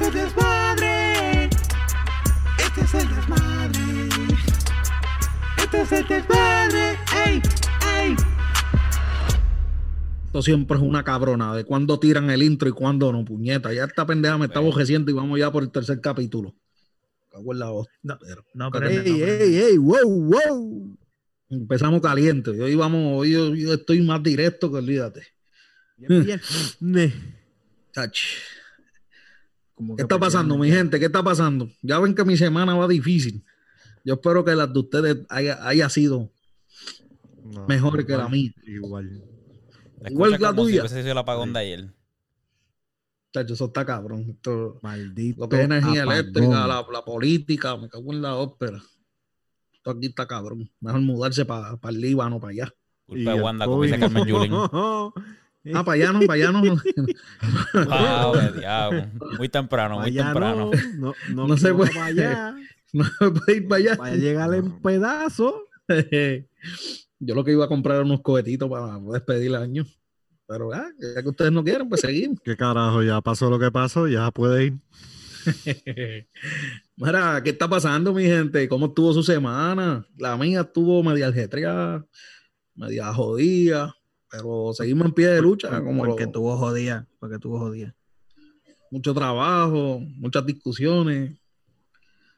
Este es desmadre. Este es el desmadre. Este es el desmadre. ¡Ey! ¡Ey! Esto siempre es una cabrona de cuándo tiran el intro y cuándo no, puñeta. Ya esta pendeja me está bojeciendo y vamos ya por el tercer capítulo. Cago en la hostia. No, Pero no, Pero- ¡Ey, no ey, ey! ¡Wow, wow! Empezamos caliente. Hoy vamos, hoy yo, yo estoy más directo que olvídate. Bien, bien. Como ¿Qué está pasando, mi gente? ¿Qué está pasando? Ya ven que mi semana va difícil. Yo espero que las de ustedes haya, haya sido No, mejor que la mía. Igual. Te Igual la si tuya. sido el apagón de ayer. Chacho, eso está cabrón. Esto- Maldito. lo que es energía apagón. eléctrica, la, la política, me cago en la ópera. Esto aquí está cabrón. Mejor mudarse para el Líbano, para allá. Culpa Y de Wanda, como dice. Carmen Yulín. Ah, para allá no, para allá no. Wow, qué diablo. Muy temprano, muy temprano. no, no, no, No se puede. Para allá. No puede ir para allá. Vaya a llegar en pedazos. Yo lo que iba a comprar era unos cohetitos para despedir el año. Pero ah, ya que ustedes no quieren, pues seguimos. ¿Qué carajo? Ya pasó lo que pasó, ya puede ir. Mira, ¿qué está pasando, mi gente? ¿Cómo estuvo su semana? La mía estuvo media algetreada, media jodida, pero seguimos en pie de lucha, como Porque lo- tuvo jodida. Porque tuvo jodida. mucho trabajo, muchas discusiones,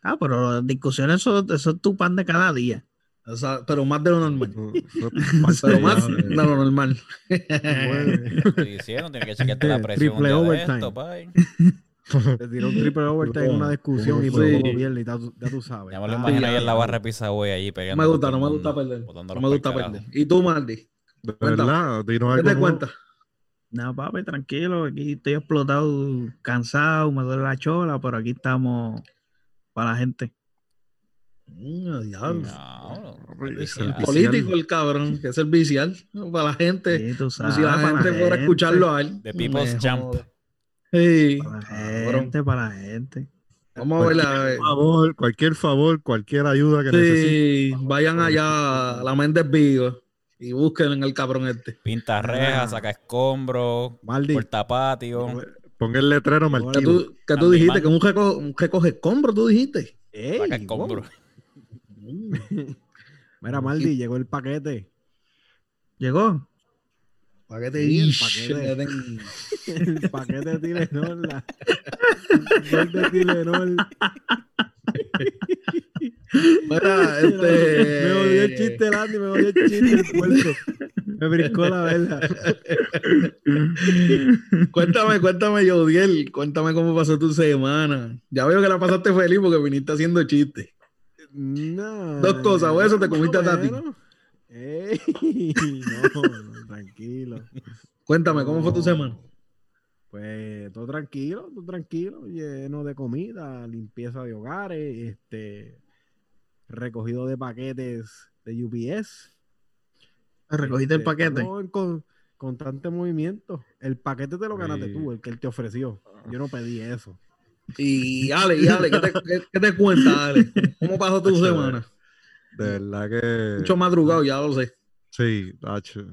Ah, pero las discusiones, eso, eso es tu pan de cada día. o sea, pero más de lo normal. Pero más ya de lo normal. Diciendo, tienes que chequearte la presión Triple overtime. te tiró un triple overtime en una discusión y pierde ya, tú- ya tú sabes. Ya me lo Ah, imagino ahí ya, en la ya. barra de pizza güey allí No me gusta, no me gusta perder. No me gusta perder. ¿Y tú, Mardi? De verdad, dinos ¿Qué algo te cuentas? No, papi, tranquilo. Aquí estoy explotado, cansado, me duele la chola, pero aquí estamos para la gente. Mm, diablo. No, el Político el cabrón, que es el vicial para la gente. Sí, tú Como sabes. si la para gente fuera a escucharlo a él. The People's joda. Sí, Para la gente, para la gente. Vamos a ver la- Por favor, cualquier favor, cualquier ayuda que. Sí, vayan allá a la Méndez Vigo y busquen en el cabrón este. Pinta Ah. rejas, saca escombros, Maldi. puerta patio. Ponga el letrero Que Martino. tú, que tú dijiste Man. que un, reco un recoge escombros, tú dijiste. Ey, Saca wow. escombros. Mira, Maldi, llegó el paquete. ¿Llegó? ¿Para qué te Sí, el paquete. El paquete de Tilenol. La... el de Tilenol. Mira, este... Me odió el chiste, Landy, me odió el chiste el puerco. Me brincó la verdad. Cuéntame, cuéntame, Jodiel. Cuéntame cómo pasó tu semana. Ya veo que la pasaste feliz porque viniste haciendo chistes. No, Dos cosas, o eso te comiste a Tati. Ey, no, no, tranquilo. Cuéntame, ¿cómo fue tu semana? Pues todo tranquilo, todo tranquilo, lleno de comida, limpieza de hogares, este recogido de paquetes de UPS. ¿Recogiste el Este, paquete? en con, constante movimiento. El paquete te lo ganaste Sí. tú, el que él te ofreció. Yo no pedí eso. Y Ale, y Ale, ¿qué te, qué- qué te cuentas, Ale? ¿Cómo pasó tu semana? De verdad que. Mucho madrugado, ya lo sé. Sí, tacho.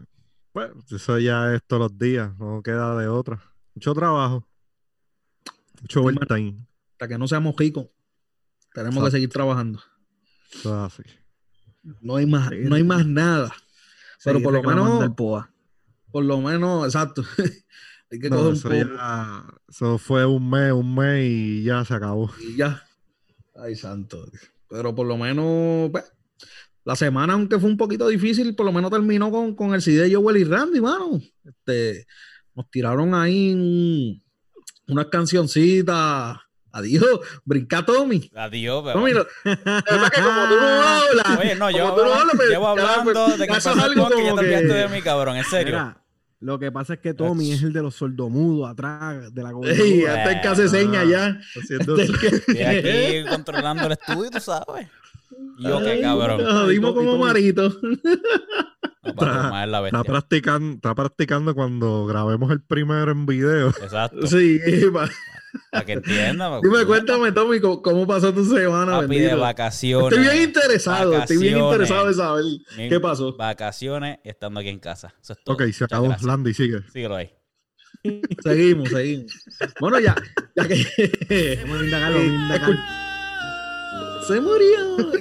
Bueno, eso ya es todos los días, no queda de otra. Mucho trabajo. Mucho overtime. Hasta que no seamos ricos, tenemos que seguir trabajando. Así. No hay más, Sí, no hay más nada. Pero por lo menos, por lo menos, exacto. hay que No, coger un eso, poco ya- eso fue un mes, un mes y ya se acabó. y ya. Ay, santo. Pero por lo menos, pues, la semana, aunque fue un poquito difícil, por lo menos terminó con, con el CD de Joel y Randy, mano. Este, nos tiraron ahí un- unas cancioncitas. Adiós, brinca Tommy. Adiós, pero. Tommy, lo- la verdad es que como tú no hablas, Oye, no, como yo tú no hablas, pues, llevo ya, hablando pues, de que pasó algo ya como te olvidaste que- de mí, cabrón, en serio. Mira, lo que pasa es que Tommy es el de los sordomudos atrás de la gobernadora. hasta el que hace señas ya. Que- Estoy aquí controlando el estudio, tú sabes. Yo qué cabrón. Nos jodimos como marito. No, para Está practicando, está practicando cuando grabemos el primero en video. Exacto. Sí, pa- Para que entienda. dime, cuéntame, Tommy, ¿cómo, cómo pasó tu semana? Papi, de vacaciones. Estoy bien interesado, estoy bien interesado de saber Mi- qué pasó. Vacaciones estando aquí en casa. Eso es todo. Ok, se acabó. Landy, sigue. Síguelo ahí. Seguimos, seguimos. Bueno, ya, ya que. Vamos a indagar. Se murió.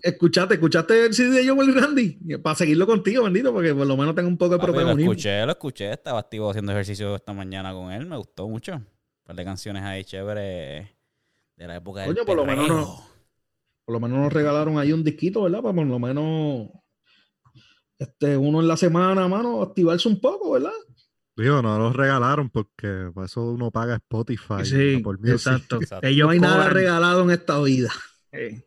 Escuchaste, escuchaste el CD de Joel Randy. Para seguirlo contigo, bendito, porque por lo menos tengo un poco de Papi, lo protagonismo. escuché, lo escuché. Estaba activo haciendo ejercicio esta mañana con él. Me gustó mucho. Par de canciones ahí chéveres de la época del Coño, por lo menos perreo. no- Por lo menos nos regalaron ahí un disquito, ¿verdad? Para por lo menos este, uno en la semana, mano, activarse un poco, ¿verdad? Digo, no los regalaron porque para eso uno paga Spotify. Sí, Music. exacto. Exacto. Ellos no hay nada regalado en esta vida. Eh,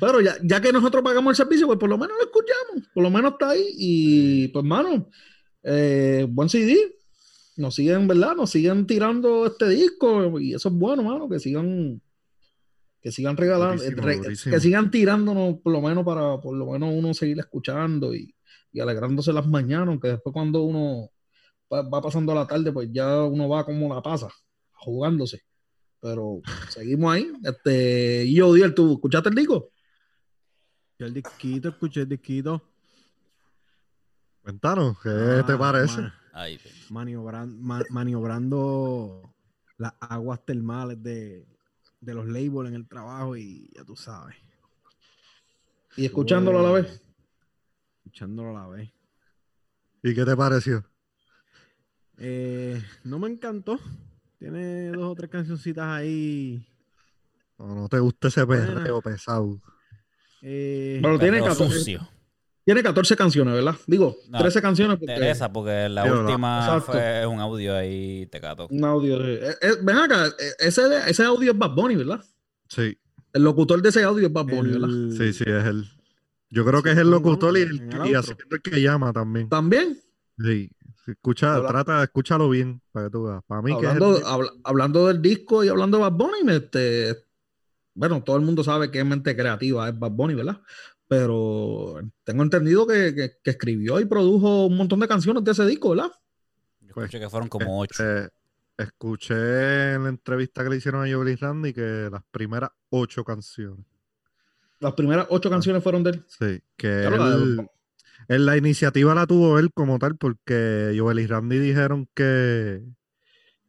Pero ya, ya que nosotros pagamos el servicio, pues por lo menos lo escuchamos. Por lo menos está ahí. Y pues, mano, eh, buen CD. Nos siguen, ¿verdad? Nos siguen tirando este disco. Y eso es bueno, mano. Que sigan. Que sigan regalando. Durísimo, re- durísimo. que sigan tirándonos, por lo menos, para por lo menos uno seguir escuchando y, y alegrándose las mañanas. Aunque después, cuando uno va, va pasando la tarde, pues ya uno va como la pasa, jugándose. Pero seguimos ahí. Este, yo, Diel, ¿tú escuchaste el disco? Yo el disquito, escuché el disquito. Cuéntanos, ¿qué Ah, te parece? ma- Ay, maniobran- ma- maniobrando las aguas termales de, de los labels en el trabajo y ya tú sabes. Y escuchándolo a la vez. Escuchándolo a la vez. ¿Y qué te pareció? Eh, no me encantó. Tiene dos o tres cancioncitas ahí. ¿O no te gusta ese perreo pesado? eh, Bueno, tiene perreo 14, sucio. Tiene 14 canciones, ¿verdad? Digo, No, 13 canciones porque Teresa, porque la última fue un audio ahí, te cato. un audio. de- eh, eh, ven acá, eh, ese, ese audio es Bad Bunny, ¿verdad? Sí, El locutor de ese audio es Bad Bunny, ¿verdad? sí, sí, es el. Yo creo que es el locutor y, el, el y outro. haciendo el que llama también. También, Sí, escucha, Habla- trata, escúchalo bien para que tú veas. Para mí que es hablando, el- hablando del disco y hablando de Bad Bunny, este, bueno, todo el mundo sabe que es mente creativa, es Bad Bunny, ¿verdad? Pero tengo entendido que, que- que escribió y produjo un montón de canciones de ese disco, ¿verdad? Yo escuché que fueron como ocho. Eh, escuché en la entrevista que le hicieron a Joel y Randy que las primeras ocho canciones. Las primeras ocho canciones fueron de él. Sí, que Claro, la de- él- en la iniciativa la tuvo él como tal, porque Joel y Randy dijeron que,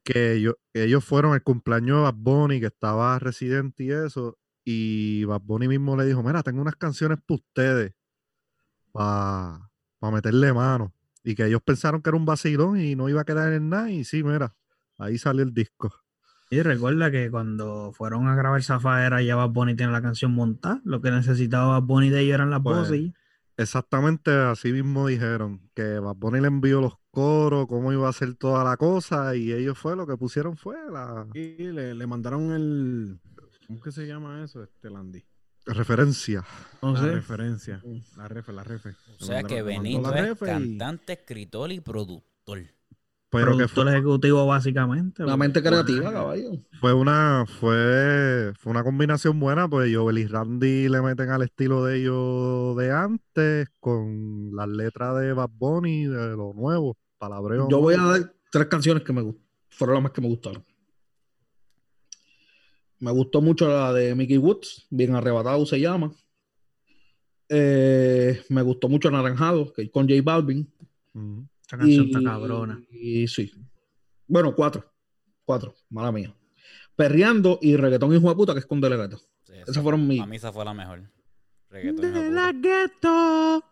que ellos, que ellos fueron el cumpleaños de Bad Bunny, que estaba residente y eso, y Bad Bunny mismo le dijo, mira, tengo unas canciones para ustedes, para meterle mano. Y que ellos pensaron que era un vacilón y no iba a quedar en nada, y sí, mira, ahí salió el disco. Y recuerda que cuando fueron a grabar Zafaera, ya Bad Bunny tiene la canción montada. Lo que necesitaba Bad Bunny de ellos eran las Pues, voces. y- Exactamente así mismo dijeron, que Bad Bunny le envió los coros, cómo iba a ser toda la cosa, y ellos fue lo que pusieron fue la y le, le mandaron el. ¿Cómo que se llama eso, este Landy? referencia. No La sé. referencia. La refe, la refe. O sea que Benito la es y- cantante, escritor y productor. Pero que productor fue, ejecutivo básicamente. La mente creativa, caballo. fue una fue, fue una combinación buena, pues Joel y Randy le meten al estilo de ellos de antes, con las letras de Bad Bunny, de lo nuevo, palabreo. Yo voy a dar tres canciones que me gust- fueron las más que me gustaron. Me gustó mucho la de Mickey Woods, Bien Arrebatado se llama. Eh, me gustó mucho Naranjado, que es con J Balvin. Ujú. Esta canción Y, está cabrona. y sí. Bueno, cuatro. Cuatro, mala mía. Perreando y Reggaetón Hijo de Puta, que es con Delegato. Sí, esa- Esas fueron mis. A mí esa fue la mejor. Reggaetón,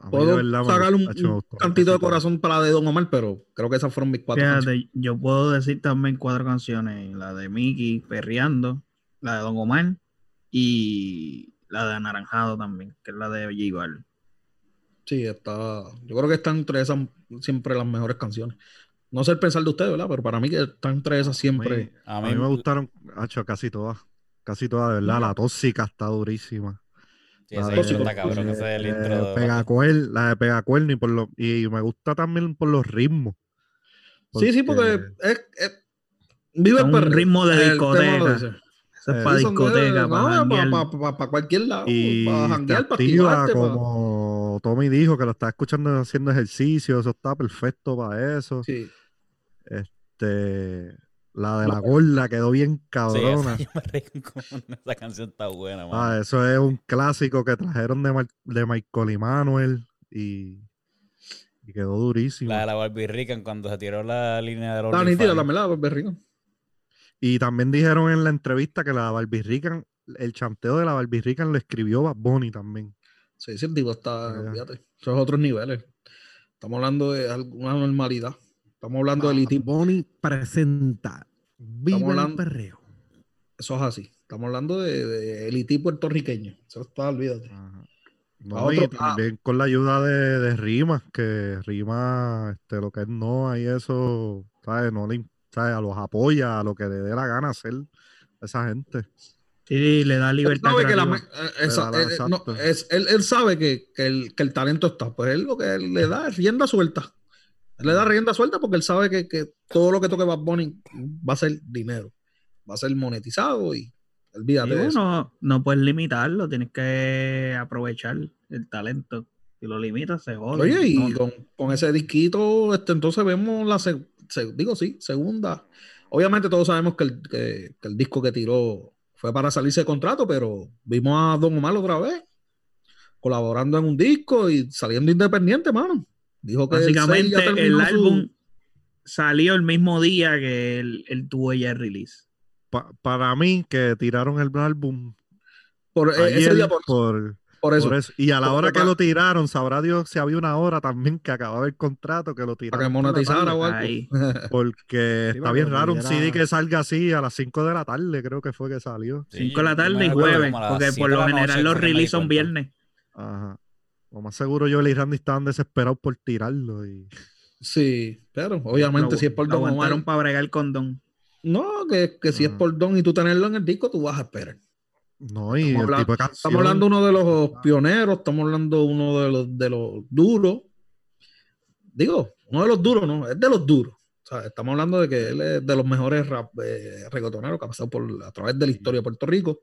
A Puedo verdad sacar un, cantito de corazón para la de Don Omar, pero creo que esas fueron mis cuatro canciones. Yo puedo decir también cuatro canciones: la de Mickey, Perreando, la de Don Omar y la de Anaranjado también, que es la de J. Sí, está. Yo creo que están entre esas siempre las mejores canciones. No sé el pensar de ustedes, ¿verdad? Pero para mí que están entre esas siempre. A A mí, mí me gustaron, casi todas. Casi todas, de verdad. La tóxica está durísima. Sí, La ese de- intro está cabrón. Ese es el de intro. de- Pegacuer- la de Pegacuerno y, por lo, y me gusta también por los ritmos. Sí, sí, porque es, es- vive Son el ritmos de discoteca. Esa es Eh, para discoteca, no, para janguear. pa- pa- pa cualquier lado. y para janguear, para activa activarte. como Tommy dijo que lo estaba escuchando haciendo ejercicio, eso está perfecto para eso. Sí. Este, la de la gorda quedó bien Sí, cabrona. esa, yo me reí con esa canción está buena, mano. Ah, eso es un clásico que trajeron de, Mar- de Michael y Manuel y, Y quedó durísimo. La de la Barbie Rican cuando se tiró la línea de los La nítida también la Barbie Rican. Y también dijeron en la entrevista que la Barbie Rican, el chanteo de la Barbie Rican lo escribió Bad Bunny también. Sí, sí, el tipo está, fíjate, esos otros niveles. Estamos hablando de alguna normalidad. Estamos hablando del Bad ITIP. Bunny presenta. Viva el hablando- perreo. Eso es así. Estamos hablando de, de el ITIP puertorriqueño. Eso está, olvídate. Ajá. No, y otro- ah. también con la ayuda de, de Rimas, que Rimas, este, lo que es no, y eso, ¿sabes? No le, ¿sabes? A los apoya, a lo que le dé la gana hacer a esa gente. Sí, le da Él libertad. sabe que la esa- no, es- él, él sabe que, que el, que el talento está. Pues él lo que le da es rienda suelta. Le da rienda suelta porque él sabe que, que todo lo que toque Bad Bunny va a ser dinero. Va a ser monetizado y olvídate Y de eso. bueno, no puedes limitarlo, tienes que aprovechar el talento. Si lo limitas, se jode. Oye, y No, con, con ese disquito, este, entonces vemos la, se- se- digo sí, segunda. Obviamente todos sabemos que el, que- que el disco que tiró fue para salirse de contrato, pero vimos a Don Omar otra vez colaborando en un disco y saliendo independiente, mano. Dijo que el Básicamente, el su- álbum salió el mismo día que él, él tuvo ya el release. Pa- para mí, que tiraron el álbum por, eh, ese día por, por, por eso, por eso. Y a la hora que lo tiraron, sabrá Dios si había una hora también que acababa el contrato que lo para que tiraron. por la monetizara o algo. Porque Sí, está para bien que raro un CD que salga así a las 5 de la tarde, creo que fue que salió. Sí, 5 de la tarde y jueves, porque por lo general los que release son viernes. Ajá. Lo más seguro yo y Randy estaban desesperados por tirarlo. Y... Sí, pero obviamente Lo- si es por Don Omar. para bregar con Don. No, que, que si es Ah. por Don y tú tenerlo en el disco, tú vas a esperar. No, y Estamos el hablando- tipo de canción. Estamos hablando de uno de los pioneros, estamos hablando de uno de los, de los duros. Digo, uno de los duros, no, es de los duros. O sea, estamos hablando de que él es de los mejores rap, eh, reggaetoneros que ha pasado por, a través de la historia de Puerto Rico.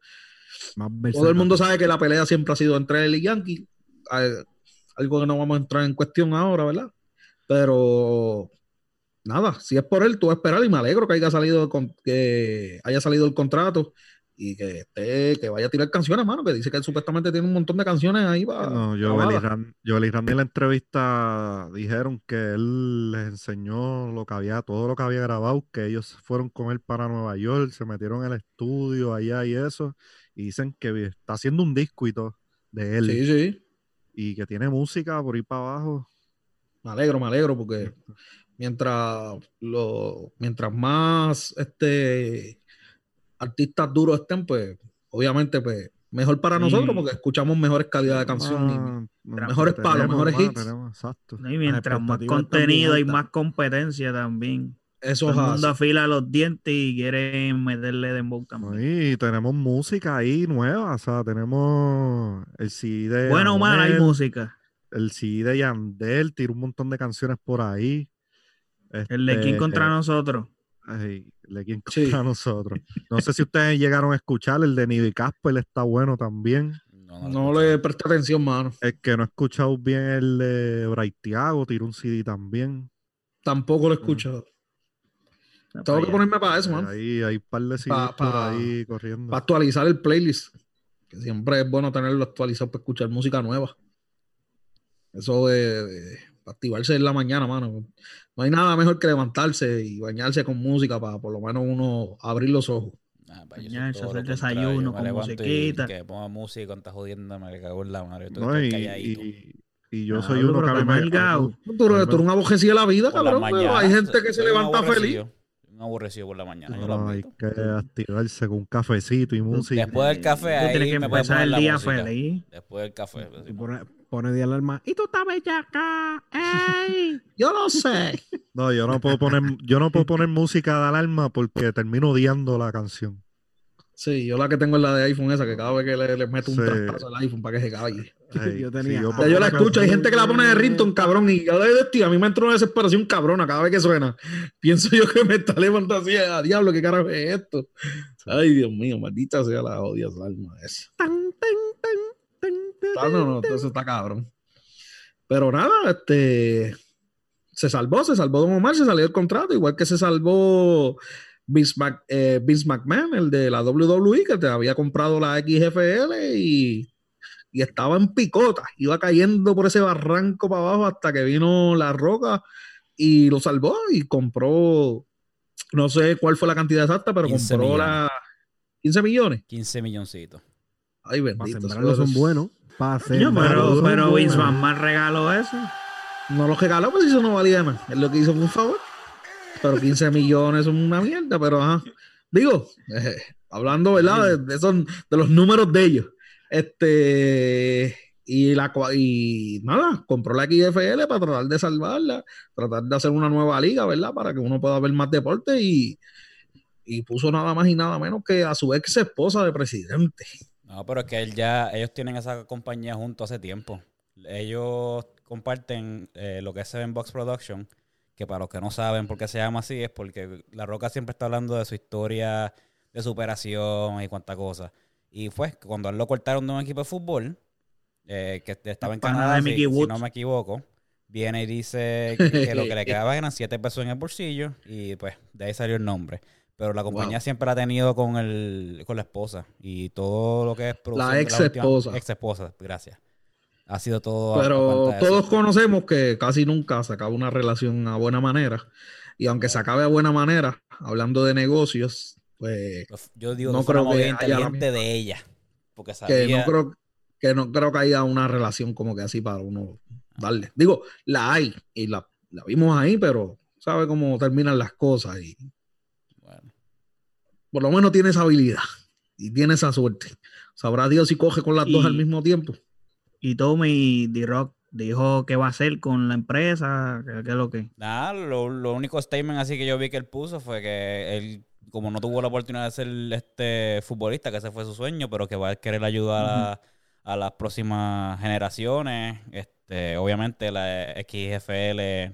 Más Todo el mundo sabe que la pelea siempre ha sido entre él y Yankee. Algo que no vamos a entrar en cuestión ahora, ¿verdad? Pero nada, si es por él, tú vas a esperar y me alegro que haya salido, que haya salido el contrato y que esté, que vaya a tirar canciones, mano, que dice que él supuestamente tiene un montón de canciones ahí para. No, Joel y, Ran- Joel y Randy en la entrevista dijeron que él les enseñó lo que había, todo lo que había grabado, que ellos fueron con él para Nueva York, se metieron en el estudio allá y eso, y dicen que está haciendo un disco y todo de él, Sí, sí. Y que tiene música por ir para abajo. Me alegro, me alegro, porque mientras lo, mientras más este artistas duros estén, pues, obviamente, pues, mejor para Sí. nosotros, porque escuchamos mejores calidad de canción. y- Ah, mejores palos, mejores hits. tenemos, exacto. ¿no? Y mientras más contenido y más competencia también. Eso Todo el mundo afila los dientes y quiere meterle dembow también. Y tenemos música ahí nueva, o sea, tenemos el CD de Bueno o mal, hay música. el CD de Yandel, tiró un montón de canciones por ahí. El de quién Este, contra nosotros. ay, el de quién Sí. contra nosotros. No sé si ustedes llegaron a escuchar, el de Nivi Casper está bueno también. No, le presté atención, mano. El que no he escuchado bien el de Braithiago, tiró un CD también. Tampoco lo he escuchado. Está Tengo que ponerme para eso, mano. Ahí hay un par de Pa- por pa- ahí corriendo. Para actualizar el playlist. Que siempre es bueno tenerlo actualizado para escuchar música nueva. Eso de, de- para activarse en la mañana, mano. No hay nada mejor que levantarse y bañarse con música para por lo menos uno abrir los ojos. Ah, Bañarse, hacer desayuno con y musiquita. Que ponga música y cuánta jodienda me cago en la madre. Tú No, estás y, calladito. y- y yo Ah, soy uno que me-. Tú, eres- tú eres un abogacía de la vida, cabrón. mañana, hay gente que se levanta feliz. Un aborrecido por la mañana. yo lo No, hay que activarse con un cafecito y música. Después del café, ahí tienes que me empezar el día feliz. Después del café. Y pone, pone de alarma. Y tú estás bellaca. ¡Ey! Yo no sé. No, yo no puedo poner, yo no puedo poner música de alarma porque termino odiando la canción. Sí, yo la que tengo es la de iPhone esa, que cada vez que le, le meto un Sí. trastazo al iPhone para que se calle. Ay, Yo tenía- si yo yo la escucho, hay gente que la pone de rington, cabrón, y yo de tío, a mí me entra una desesperación cabrona cada vez que suena. Pienso yo que me está levantando así, a diablo, ¿qué carajo es esto? Ay, Dios mío, maldita sea la odia esa alma esa. Tan, tan, tan, Ah, no, no, eso está cabrón. Pero nada, este se salvó, se salvó Don Omar, se salió del contrato, igual que se salvó Vince, Mac- eh, Vince McMahon, el de la WWE, que te había comprado la XFL y y estaba en picota, iba cayendo por ese barranco para abajo hasta que vino la roca y lo salvó y compró, no sé cuál fue la cantidad exacta, pero 15 compró millones. la 15 millones. 15 milloncitos. Ay, Para bendito. eso son es- buenos. Para sembrarlo pero, pero Vince. McMahon regaló eso. No lo regaló, pues eso no valía nada. Él lo que hizo fue un favor. Pero 15 millones son una mierda, pero ajá. Digo, eh, hablando, ¿verdad? De, de esos- de los números de ellos. Este. Y, la, y nada, compró la XFL para tratar de salvarla, tratar de hacer una nueva liga, ¿verdad? Para que uno pueda ver más deporte y, y puso nada más y nada menos que a su ex esposa de presidente. No, pero es que él ya, ellos tienen esa compañía junto hace tiempo. Ellos comparten eh, lo que es Seven Box Production, que para los que no saben por qué se llama así, es porque La Roca siempre está hablando de su historia de superación y cuánta cosa. Y fue que cuando él lo cortaron de un equipo de fútbol, eh, que estaba en Canadá, si, si no me equivoco, viene y dice que, que lo que le quedaba eran 7 pesos en el bolsillo y pues de ahí salió el nombre. Pero la compañía Wow. siempre la ha tenido con el con la esposa y todo lo que es de ex esposa. ex esposa, gracias. Ha sido todo a Pero eso. todos conocemos que casi nunca se acaba una relación a buena manera. Y aunque se acabe a buena manera, hablando de negocios, pues Yo digo no que creo que haya de ella. Porque que sabía... no creo que no creo que haya una relación como que así para uno darle. Digo, la hay y la, la vimos ahí, pero sabe cómo terminan las cosas y Bueno, por lo menos tiene esa habilidad y tiene esa suerte. Sabrá Dios si coge con las dos Y- al mismo tiempo. Y Tommy D-Rock dijo qué va a hacer con la empresa, que, que es lo que. nada, lo, lo único statement así que yo vi que él puso fue que él, como no tuvo la oportunidad de ser este futbolista, que ese fue su sueño, pero que va a querer ayudar a, a las próximas generaciones. Este, obviamente la XFL,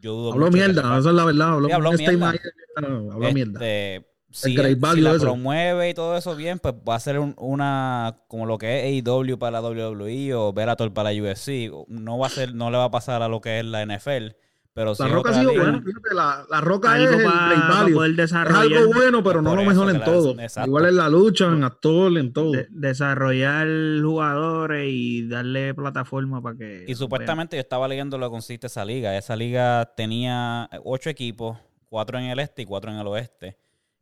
yo dudo Habló mucho que mierda, sepa- esa es la verdad. Habló, Sí, habló mierda. ahí, habló mierda. Este, si, value la eso. promueve y todo eso bien, pues va a ser un- una como lo que es AEW para la WWE o Bellator para la UFC. No va a ser, no le va a pasar a lo que es la NFL. Pero La Roca ha sido buena, fíjate, la, la Roca es Algo el Es algo bueno, pero no lo mejor en la- todo. exacto. Igual en la lucha, en actor, en todo. de- desarrollar jugadores y darle plataforma para que. Y supuestamente yo estaba leyendo lo que consiste esa liga. Esa liga tenía ocho equipos, cuatro en el este y cuatro en el oeste.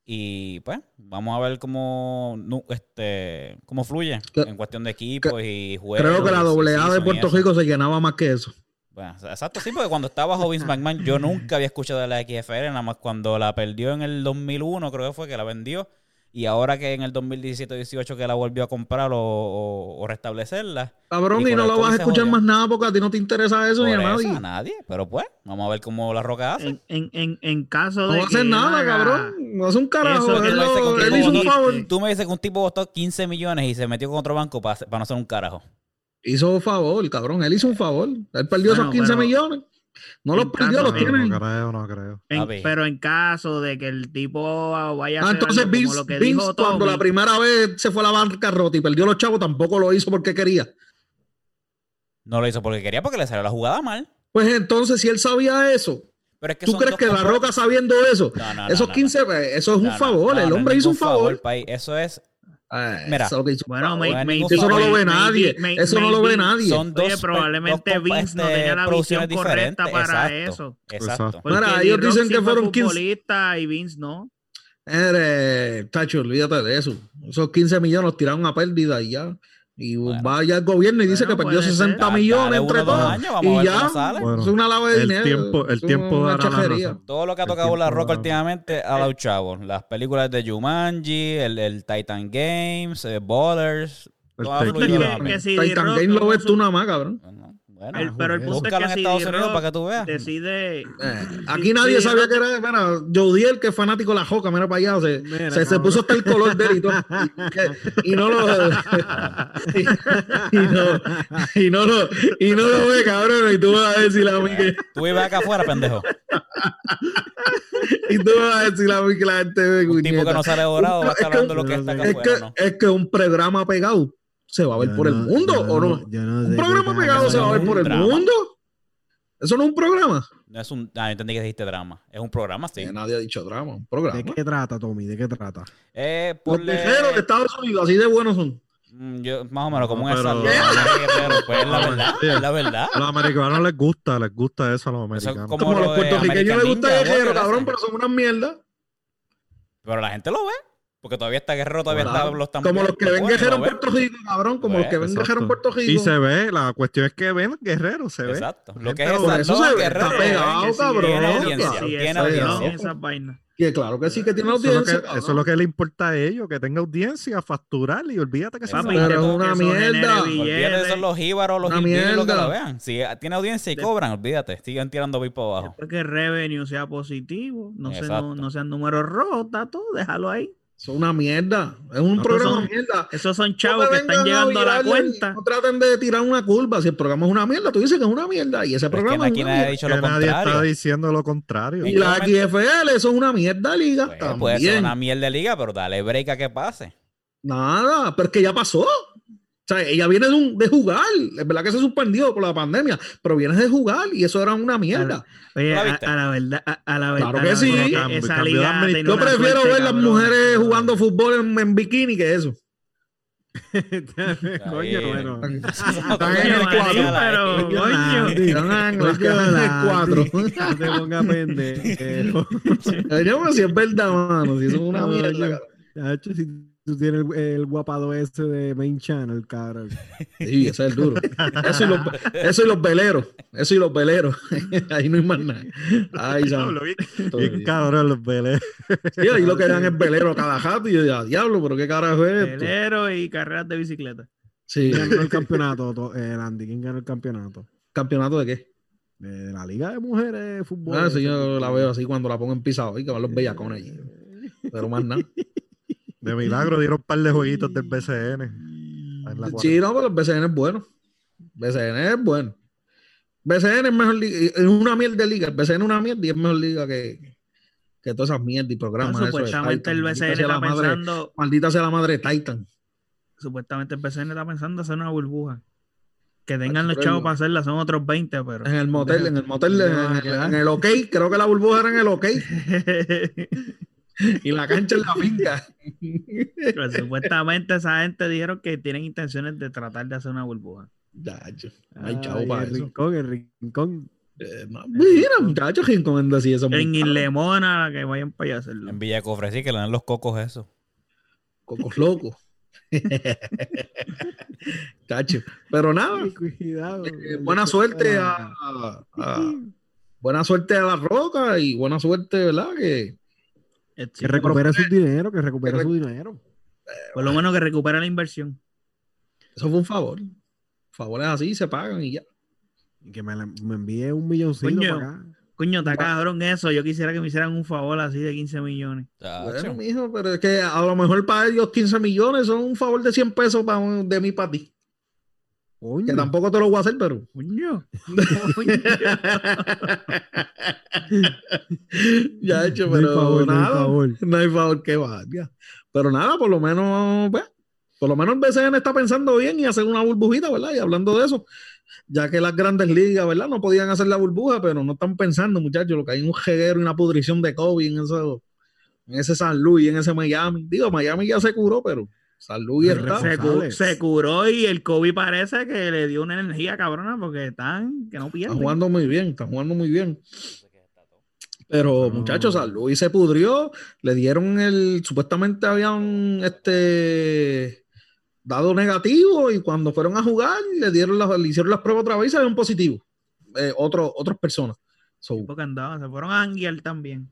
Y pues, vamos a ver cómo, este, cómo fluye Que- en cuestión de equipos y juegos. Creo que la doble A de Puerto. Rico se llenaba más que eso. Bueno, exacto, sí, porque cuando estaba bajo Vince McMahon yo nunca había escuchado de la XFL, nada más cuando la perdió en el 2001, creo que fue que la vendió, y ahora que en el 2017-18 que la volvió a comprar o, o- o restablecerla. Cabrón, Y no la vas a escuchar jodió. más nada porque a ti no te interesa eso por ni a eso, nadie. a nadie, pero pues, vamos a ver cómo la Roca hace. En, en, en, en caso No de. va a hacer que nada, haga- cabrón. No hace un carajo. Eso Él, que Tú lo me dices que un él tipo hizo un botó- favor. Tú me dices que un tipo botó 15 millones y se metió con otro banco para, para no hacer un carajo. Hizo un favor, cabrón. Él hizo un favor. Él perdió Bueno, esos 15 pero- millones. No los perdió, caso los tienen. No creo, no creo. en- pero en caso de que el tipo vaya a Ah, entonces como Vince, lo que Vince, dijo cuando Tommy, la primera vez se fue a la bancarrota y perdió los chavos, tampoco lo hizo porque quería. No lo hizo porque quería, porque le salió la jugada mal. Pues entonces, si él sabía eso, Pero es que ¿tú crees que La Roca sabiendo eso? No, no, no, esos no, 15, eh, eso es un No, no, favor. no, el hombre hizo un favor. Eso es Mira. eso que Bueno, eso no lo ve nadie. eso no lo ve nadie. Son dos Oye, probablemente dos Vince no este, tenía la visión correcta para Exacto, eso. Exacto. Exacto. Porque Mira, ellos dicen que fue fueron 15. futbolista y Vince no. Eres, tacho, olvídate de eso. Esos 15 millones los tiraron a pérdida y ya. Y Bueno. va ya el gobierno y dice Bueno, que perdió puede 60 ser. millones entre todos. años, Y ya. Bueno, es una lava de el dinero. tiempo- el tiempo dará la razón. Todo lo que ha tocado La Roca últimamente a los chavos. Las películas de Jumanji, el, el Titan Games, eh, Ballers. El Titan Game lo ves tú nada más, cabrón. Bueno, bueno, El- pero el punto es que en si Estados Unidos para que tú veas. decide. Eh, aquí nadie sí, sabía no- que era. Mira, Jodiel, que es fanático de la joca, mira para allá. Se, Mira, se, puso hasta el color de él y todo. Y, y no lo. y, y no, y, no lo, y no lo ve, cabrón. Y tú vas a decir a mí que. Tú vives acá afuera, pendejo. Y tú vas a decir a mí que la gente ve. Un tipo que no sale dorado va a que- hablando lo que está acá Es afuera, que, ¿no? es que un programa pegado se va a ver Yo por el mundo, yo ¿o no? yo no Un sé programa pegado se va a ver por el drama. mundo. Eso no es un programa. No es un. Ah, entendí que dijiste drama. Es un programa, sí. Eh, Nadie ha dicho drama, un programa. ¿De qué trata, Tommy? ¿De qué trata? Eh, Los de Estados Unidos, así de buenos son. Mm, Yo, más o menos como un pero- pero pues es la verdad, es la verdad. A los americanos les gusta, les gusta eso a los Eso americanos. como Como lo los puertorriqueños les gusta Warrior cabrón, pero son una mierda. Pero la gente lo ve. Porque todavía está Guerrero, todavía Claro. está, lo están Como los lo que ven Guerrero en. Puerto Rico, cabrón. Como los que ven Exacto. Guerrero en Puerto Rico. Y se ve, la cuestión es que ven guerrero, se ve. Exacto. Lo que es eso Salvador se ve, Guerrero. está pegado, que sí, cabrón, Tiene audiencia. Sí, Tiene audiencia. vainas. Que claro que sí, que tiene Eso es, lo audiencia. que, eso es lo que le importa a ellos, que tenga audiencia, facturar y olvídate que que es eso- una eso mierda. Olvídate de esos los jíbaros, los hillbillies, lo que lo vean. Si tiene audiencia y cobran, olvídate. Siguen tirando para abajo. Después que el revenue sea positivo, no, se, no, no sean números rojos, está todo, déjalo ahí. Es una mierda. Es un No, programa son- mierda. Esos son chavos que están llegando a la cuenta. No traten de tirar una curva. Si el programa es una mierda, tú dices que es una mierda. Y ese Pero es que programa es una nadie ha mierda. dicho que lo nadie está diciendo lo contrario. Y la ¿En qué XFL, eso es una mierda liga. Pues, puede ser una mierda de liga, pero dale break a que pase. Nada, pero es que ya pasó. O sea, ella viene de, un- de jugar. Es verdad que se suspendió por la pandemia, pero viene de jugar y eso era una mierda. Oye, ¿No la a, la verdad, a, a la Claro verdad. que sí. verdad que Cambio- cambio de tiene Yo prefiero suerte, ver las cabrón. mujeres jugando fútbol en, en bikini que eso. Coño, bueno. Están en el Coño, cuadro. pero, coño. Están en las que dan el cuatro. No te pongas pendejo. Yo, pero si es verdad, mano. Si eso es una mierda. Tú tienes el, el guapado ese de Main Channel, cabrón. Sí, ese es el duro. Eso y los, eso y los veleros. Eso y los veleros. Ahí no hay más nada. Ay, bien, bien cabrón los peleas. Sí, ahí lo que dan es velero cada jato. Y yo, ya, diablo, pero qué carajo es esto. Velero y carreras de bicicleta. Sí. ¿Quién ganó el campeonato, to- eh, Andy? ¿Quién ganó el campeonato? ¿Campeonato de qué? De la Liga de Mujeres de Fútbol. Ah, sí, yo la veo así cuando la pongo en pisado. Y que van los bellacones allí. Pero más nada. De milagro dieron un par de jueguitos del BCN. Sí, no, pero el BCN es bueno. BCN es bueno. BCN es mejor liga. Es una mierda de liga. El BCN es una mierda y es mejor liga que, que todas esas mierdas y programas. No, eso de supuestamente el BCN la está madre- pensando, Maldita sea la madre de Titan. supuestamente el BCN está pensando hacer una burbuja. Que tengan los chavos para hacerla, son otros 20, pero. En el motel, en el motel, ¿Dónde en, el- en el OK. Creo que la burbuja era en el OK. Y la cancha en la finca. Pero supuestamente esa gente dijeron que tienen intenciones de tratar de hacer una burbuja. Hay chavo para el eso. rincón, el rincón. Eh, no, mira, muchachos, ¿quién comiendo así eso? En Islemona, que vayan para allá a hacerlo. En Villa Cofre sí que le dan los cocos eso. Cocos locos. Chacho. Pero nada, cuidado. eh, buena suerte a, a- a- buena suerte a la roca y buena suerte, ¿verdad? Que Que recupere su dinero, que recupere Que su dinero. Por lo menos que recupera la inversión. eso fue un favor. Favores así se pagan y ya. Y que me, la- me envíe un milloncito Coño. para acá. Coño, está cabrón eso. Yo quisiera que me hicieran un favor así de 15 millones. Bueno, mijo, pero es que a lo mejor para ellos 15 millones son un favor de 100 pesos para, de mí para ti. Que tampoco te lo voy a hacer, pero. Coño. ya hecho, No hay pero favor, no hay nada. favor. No hay favor que vaya. Pero nada, por lo menos, pues, por lo menos el BCN está pensando bien y hacer una burbujita, ¿verdad? Y hablando de eso, ya que las grandes ligas, ¿verdad? No podían hacer la burbuja, pero no están pensando, muchachos, lo que hay un jeguero y una pudrición de COVID en, eso, en ese San Luis en ese Miami. Digo, Miami ya se curó, pero San Luis El. Se, cu- González. se curó y el COVID parece que le dio una energía cabrona porque están que no pierden. jugando muy bien, está jugando muy bien. Pero No. muchachos, San Luis se pudrió, le dieron el, supuestamente habían este dado negativo y cuando fueron a jugar le dieron las, le hicieron las pruebas otra vez y salieron positivos. Eh, otro- otras personas. So, Porque andaban, se fueron a Anguiar también.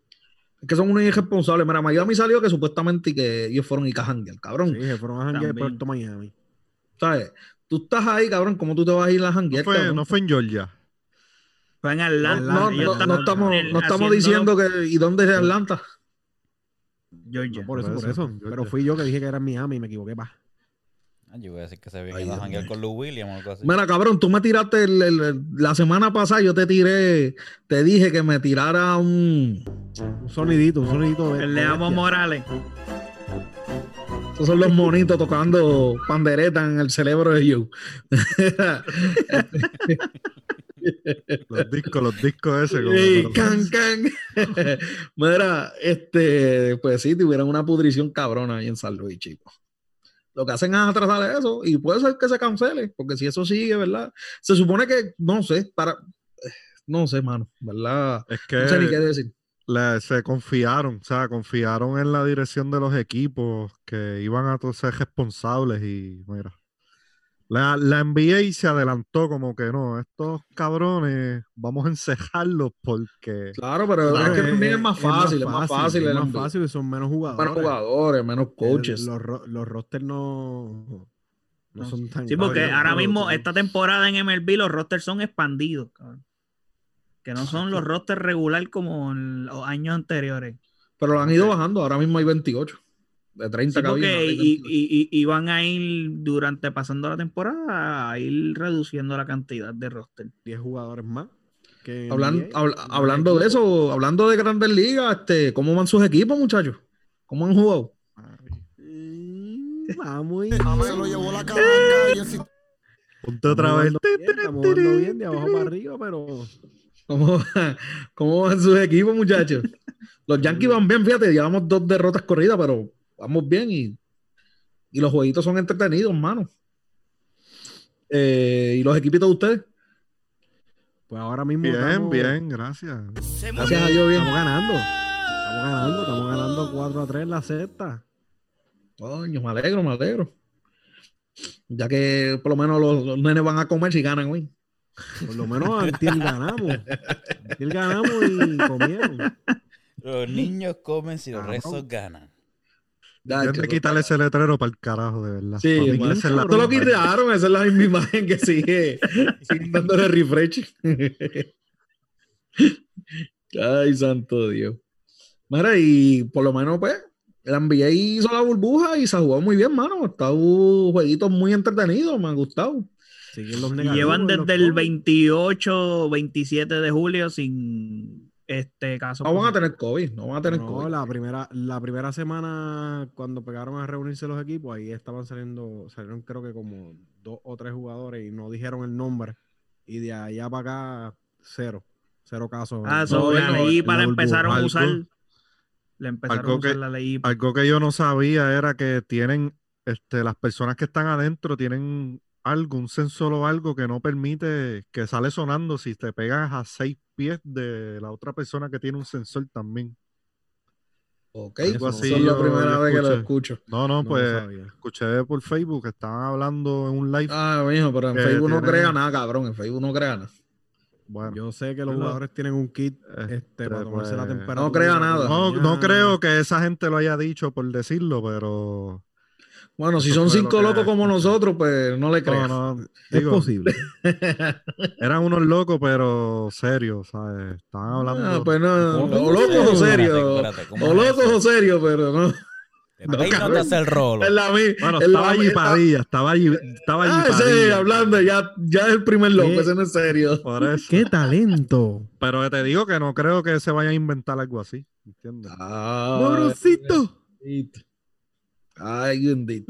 Es que son unos irresponsables. Mira, Miami salió que supuestamente y que ellos fueron y cajanguear, cabrón. Sí, se fueron a janguear. Puerto Miami. ¿Sabes? Tú estás ahí, cabrón, ¿cómo tú te vas a ir a No janguear? fue, cabrón? no fue en Georgia. Fue en No, Atlanta. no, no, no estamos, en- no estamos haciendo diciendo que. ¿Y dónde es Atlanta? Georgia. No, por eso, Por eso, eso. Georgia. Pero fui yo que dije que era en Miami y me equivoqué, pa. Ah, Yo voy a decir que se viene a janguear con Lou Williams o algo así. Mira, cabrón, tú me tiraste el- el- la semana pasada, yo te tiré, te dije que me tirara un. Un sonidito, un sonidito. de- El de Amo bestia. Morales. Esos son los monitos tocando pandereta en el cerebro de You. Los discos, los discos ese. Como, pero- can, can. Mira, este, pues sí, tuvieran una pudrición cabrona ahí en San Luis, chicos. Lo que hacen es atrasar eso y puede ser que se cancele, porque si eso sigue, ¿verdad? Se supone que, no sé, para, no sé, mano, ¿verdad? Es No sé ni qué que decir. se confiaron, o sea, confiaron en la dirección de los equipos que iban a ser responsables y mira. La, la NBA se adelantó como que no, estos cabrones vamos a encejarlos porque Claro, pero Claro, es que también es más fácil, es más fácil, es más fácil y son menos jugadores. menos jugadores, menos El- coaches. Los, los rosters no, no son tan Sí, porque ahora mismo, esta temporada en MLB, los rosters son expandidos, cabrón. Que no son los rosters regular como en los años anteriores. Pero lo han ido bajando, ahora mismo hay 28. De 30 Sí, cabinas, y, 28. y, y- y van a ir durante pasando la temporada a ir reduciendo la cantidad de roster. 10 jugadores más. que Hablan- NBA, hablando de eso, hablando de grandes ligas, este, ¿cómo van sus equipos, muchachos? ¿Cómo han jugado? Vamos y- Se lo llevó la sistema ponte otra vez. Estamos jugando bien de abajo para arriba, pero ¿Cómo, cómo van sus equipos, muchachos? Los Yankees van bien, fíjate, llevamos dos derrotas corridas, pero vamos bien y, y los jueguitos son entretenidos, mano. Eh, ¿Y los equipitos de ustedes? pues ahora mismo Bien, estamos, bien, gracias. Gracias a Dios, bien. estamos ganando. Estamos ganando, estamos ganando 4 a 3 en la sexta. Coño, me alegro, me alegro. Ya que por lo menos los, los nenes van a comer si ganan hoy. Por lo menos antier ganamos. Antier ganamos y comieron. Los niños comen si los Cabrón. restos ganan. Que- que quitarle ese letrero para el carajo, de verdad. Sí, esa es la lo quitaron, esa es la misma imagen que sigue, sigue dándole refresh. Ay, santo Dios. Mira, y por lo menos, pues, el NBA hizo la burbuja y se ha jugado muy bien, mano. Estado jueguitos muy entretenidos, me han gustado. Los negativos llevan desde el COVID. 28, 27 de julio sin este caso. No van a tener COVID, no van a tener No, COVID. la primera, la primera semana cuando pegaron a reunirse los equipos, ahí estaban saliendo, salieron creo que como dos o tres jugadores y no dijeron el nombre. Y de allá para acá, cero. Cero casos. Ah, en- so, No, la ley para la empezaron a usar. Algo- Le empezaron a algo usar que- la ley. Algo que yo no sabía era que tienen, este, las personas que están adentro tienen algo, un sensor o algo que no permite que sale sonando si te pegas a seis pies de la otra persona que tiene un sensor también. Ok, Algo eso así es la primera vez que lo escucho. No, no, pues escuché por Facebook que estaban hablando en un live. Ah, mijo, pero en Facebook no crea nada, cabrón. En Facebook no crea nada. Bueno, Yo sé que los Lo- jugadores tienen un kit este, este, para tomarse la pues, temperatura. No crea nada. no, no creo que esa gente lo haya dicho por decirlo, pero Bueno, si son cinco locos como nosotros, pues no le no, creo. no, Es posible. eran unos locos, pero serios, ¿sabes? Estaban hablando. Ah, pues no, o locos o serios. espérate, ¿cómo O locos o serios, pero no. No, no cabrón. te hace el rolo. La Bueno, estaba allí Padilla, estaba allí, estaba allí Ah, sí, Padilla. hablando, ya, ya es el primer loco, ¿Qué? ese no es serio. Por eso. ¡Qué talento! Pero te digo que no creo que se vaya a inventar algo así. ¿Entiendes? Ah, ¡Mabrosito! Ay, me.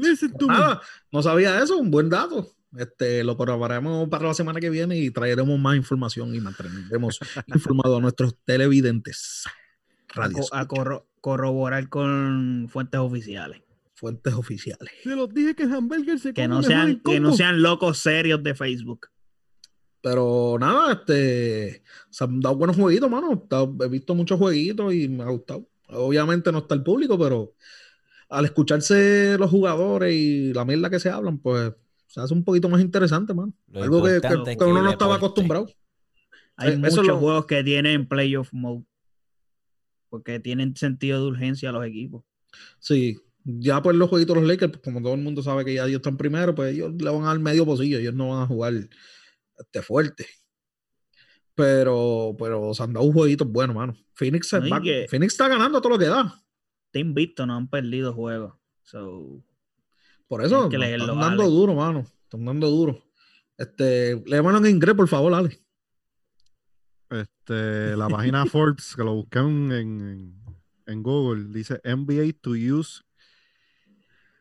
Nada, no sabía eso, un buen dato. Este, lo corroboraremos para la semana que viene y traeremos más información y mantendremos informados a nuestros televidentes. Radio a corro- corroborar con fuentes oficiales. fuentes oficiales. Se los dije que el hamburger se Que no sean, que no sean locos serios de Facebook. Pero nada, este, se han dado buenos jueguitos, mano. He visto muchos jueguitos y me ha gustado. Obviamente no está el público, pero al escucharse los jugadores y la mierda que se hablan, pues se hace un poquito más interesante, mano. Lo Algo que, que- uno no estaba acostumbrado. Hay Eh, muchos lo- juegos que tienen playoff mode. Porque tienen sentido de urgencia los equipos. Sí, ya pues los jueguitos de los Lakers, pues, como todo el mundo sabe que ya ellos están primero, pues ellos le van al medio pocillo, ellos no van a jugar este, fuerte. Pero, pero se han dado jueguitos buenos, mano. Phoenix, se No, va- que- Phoenix está ganando todo lo que da. Te invito, no han perdido juegos. So, Por eso, que leerlo, están dando Ale. duro, mano. Están dando duro. Este, léemelo en inglés, por favor, Ale. Este, la página Forbes, que lo busqué en, en, en Google, dice NBA to use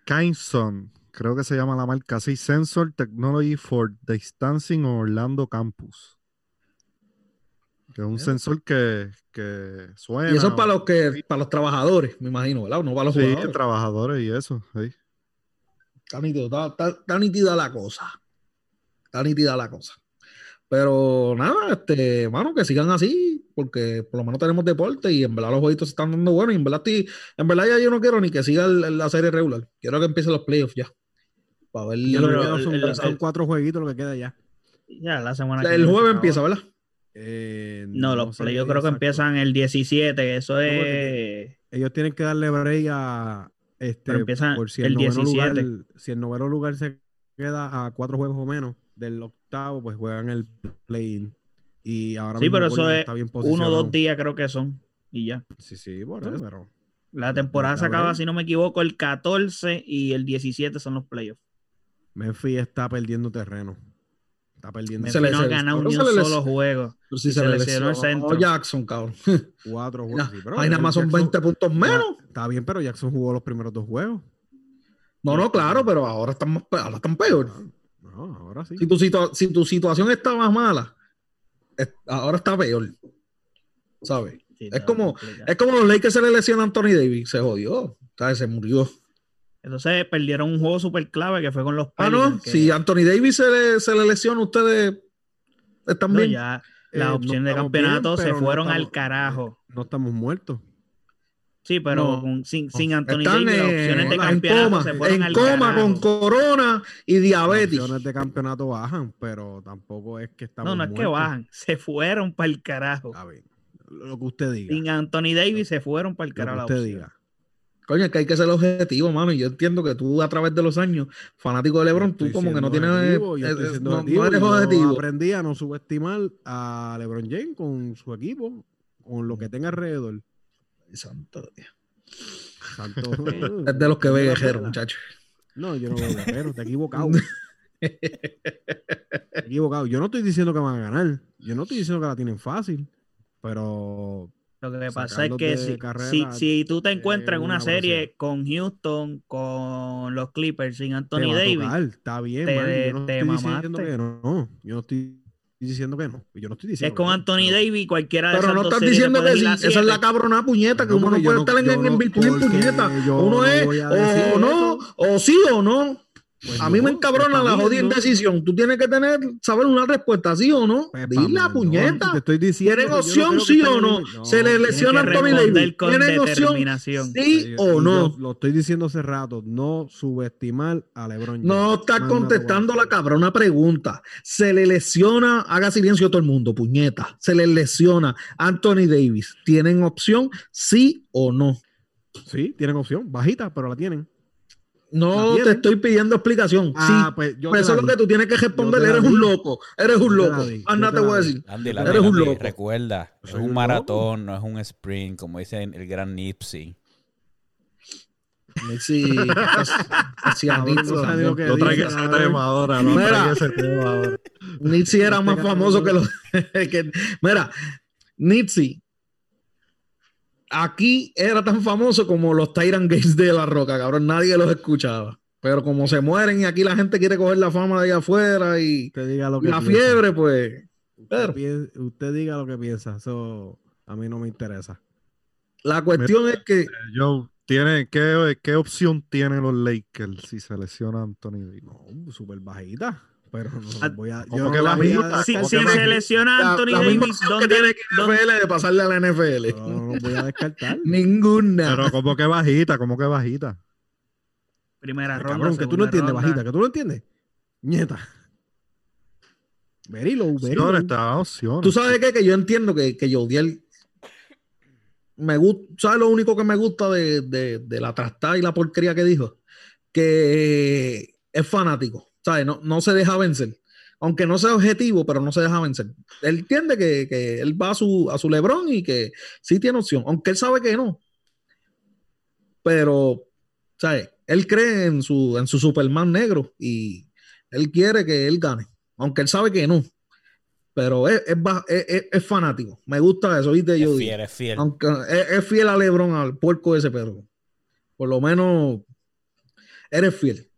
Kineson, creo que se llama la marca así, Sensor Technology for Distancing Orlando Campus. Que es un sensor que, que suena. Y eso es para los que, para los trabajadores, me imagino, ¿verdad? No para los Sí, jugadores. trabajadores y eso. sí. Está nítido, está, está- está nítida la cosa. Está nítida la cosa. Pero nada, este, mano, que sigan así, porque por lo menos tenemos deporte y en verdad los jueguitos se están dando buenos. Y en verdad, estoy- en verdad ya yo no quiero ni que siga el- la serie regular. Quiero que empiecen los playoffs ya. Para ver. Lo que queda son, el- son el- cuatro jueguitos lo que queda ya. Ya, la semana que el viene jueves empieza, ¿verdad? Eh, No, los play yo creo que empiezan el 17, eso es... Ellos tienen que darle break a este empiezan por si el el, noveno 17. lugar, si el noveno lugar se queda a cuatro juegos o menos del octavo, pues juegan el play Y ahora Sí, mismo pero eso es bien uno o dos días creo que son y ya. Sí, sí, eso, pero La temporada se acaba, si no me equivoco, el 14 y el 17 son los playoffs. Memphis está perdiendo terreno. Está perdiendo Memphis Se le- no se ha le- ganado cabrón, ni se un solo juego. Pero si Y se, se le lesionó el centro. Jackson, cabrón. cuatro juegos. Sí, pero ahí nada más son Jackson- 20 puntos menos. Está bien, pero Jackson jugó los primeros dos juegos. No, no, claro, pero ahora están, más, pe- ahora están peor. No, ahora sí. Si tu, situa- si tu situación está más mala, es- ahora está peor. ¿Sabes? Sí, Es como, complicado. es como los Lakers se le lesiona a Anthony Davis. Se jodió. ¿sabes? Se murió. Entonces perdieron un juego súper clave que fue con los Ah, no. Que- Si Anthony Davis se le, se le lesiona, ustedes están no, bien. ya Eh, las no opciones de bien, campeonato se no fueron al carajo. No estamos muertos. Sí, pero con- sin, sin Anthony Davis, las eh, opciones de en campeonato coma, se fueron en al coma carajo. con corona y Las diabetes. opciones de campeonato bajan, pero tampoco es que estamos No, no es que bajan, se fueron para el carajo. Está bien. Lo que usted diga. Sin Anthony Davis se fueron para el Lo que carajo. las usted diga. Coño, es que hay que ser objetivo, mano. Y yo entiendo que tú, a través de los años, fanático de LeBron, tú como que no tienes. objetivo, yo eh, eh, no, eres objetivo. aprendí a no subestimar a LeBron James con su equipo, con lo que tenga alrededor. Santo Dios. Santo. Es de los que ve guerrero, muchacho. No, yo no veo guerrero, te he equivocado. Te he equivocado. Yo no estoy diciendo que van a ganar. Yo no estoy diciendo que la tienen fácil. Pero Lo que pasa es que si, carrera si, si tú te es encuentras en una una serie velocidad. con Houston, con los Clippers, sin te Anthony va a Davis, tocar, Está bien, te- man, Yo no te estoy diciendo mamaste. que no. Yo no estoy diciendo que no. Yo no estoy es diciendo con que no, Anthony pero- Davis, cualquiera de Pero no estás diciendo que sí. Esa es la cabrona puñeta, que No, uno no puede estar no- en, en, virtud puñeta. Uno no es o no, o sí o no. Pues a mí me encabrona pues la jodida no. indecisión. Tú tienes que tener, saber una respuesta, sí o no. Pues, Di pa' mí la no. puñeta. Te estoy diciendo ¿Tienen opción, sí o no? Se le lesiona responder Davis. con ¿Tienen opción? Sí o no. Lo estoy diciendo hace rato. No subestimar a LeBron James. No a contestando la cabrona pregunta. Se le lesiona, haga silencio todo el mundo, puñeta. Se le lesiona Anthony Davis. ¿Tienen opción, sí o no? Sí, tienen opción. Bajita, pero la tienen. No ¿La te estoy pidiendo explicación. Ah, sí, pues yo pues eso es lo que tú tienes que responder. Eres un loco. Eres un loco. Más nada te voy a decir. Andy, Eres Andy, un Andy, loco. recuerda, es un un maratón, no es un sprint, como dice el gran Nipsey. Nipsey no traiga ese tema ahora, no Mira. traiga ese tema ahora. Nipsey era más famoso que los. que- mira, Nipsey. Aquí era tan famoso como los Tyrant Gates de la Roca, cabrón. Nadie los escuchaba. Pero como se mueren y aquí la gente quiere coger la fama de allá afuera y, Usted diga lo y que la piensa. fiebre, pues. Usted, usted diga lo que piensa. Eso a mí no me interesa. La cuestión es que. Joe, ¿tiene, qué, ¿qué opción tienen los Lakers si se lesiona Anthony Davis? No, súper bajita. Pero no Ah, voy a. ¿cómo yo que la voy a bajita? Si, ¿Cómo si se lesiona Anthony la Davis, opción ¿dónde, que tiene que dónde- NFL de pasarle a la NFL. No, no voy a descartar. Ninguna. Pero como que bajita, como que bajita. primera ronda, Cabrón, que tú no entiendes, ronda. bajita, que tú no entiendes. Nieta. Verilo, verilo. Dan opciones. Tú sabes qué? que yo entiendo que, que Jodiel me gusta, ¿sabes lo único que me gusta de, de- de la trastada y la porquería que dijo? Que es fanático, ¿sabes? No, no se deja vencer. Aunque no sea objetivo, pero no se deja vencer. Él entiende que, que él va a su, a su Lebrón y que sí tiene opción, aunque él sabe que no. Pero, ¿sabes? Él cree en su, en su Superman negro y él quiere que él gane, aunque él sabe que no pero es, es, es- es- es fanático. Me gusta eso, ¿viste? Es Yo fiel, es fiel. Aunque es, es fiel a Lebron, al puerco ese, pero por lo menos eres fiel.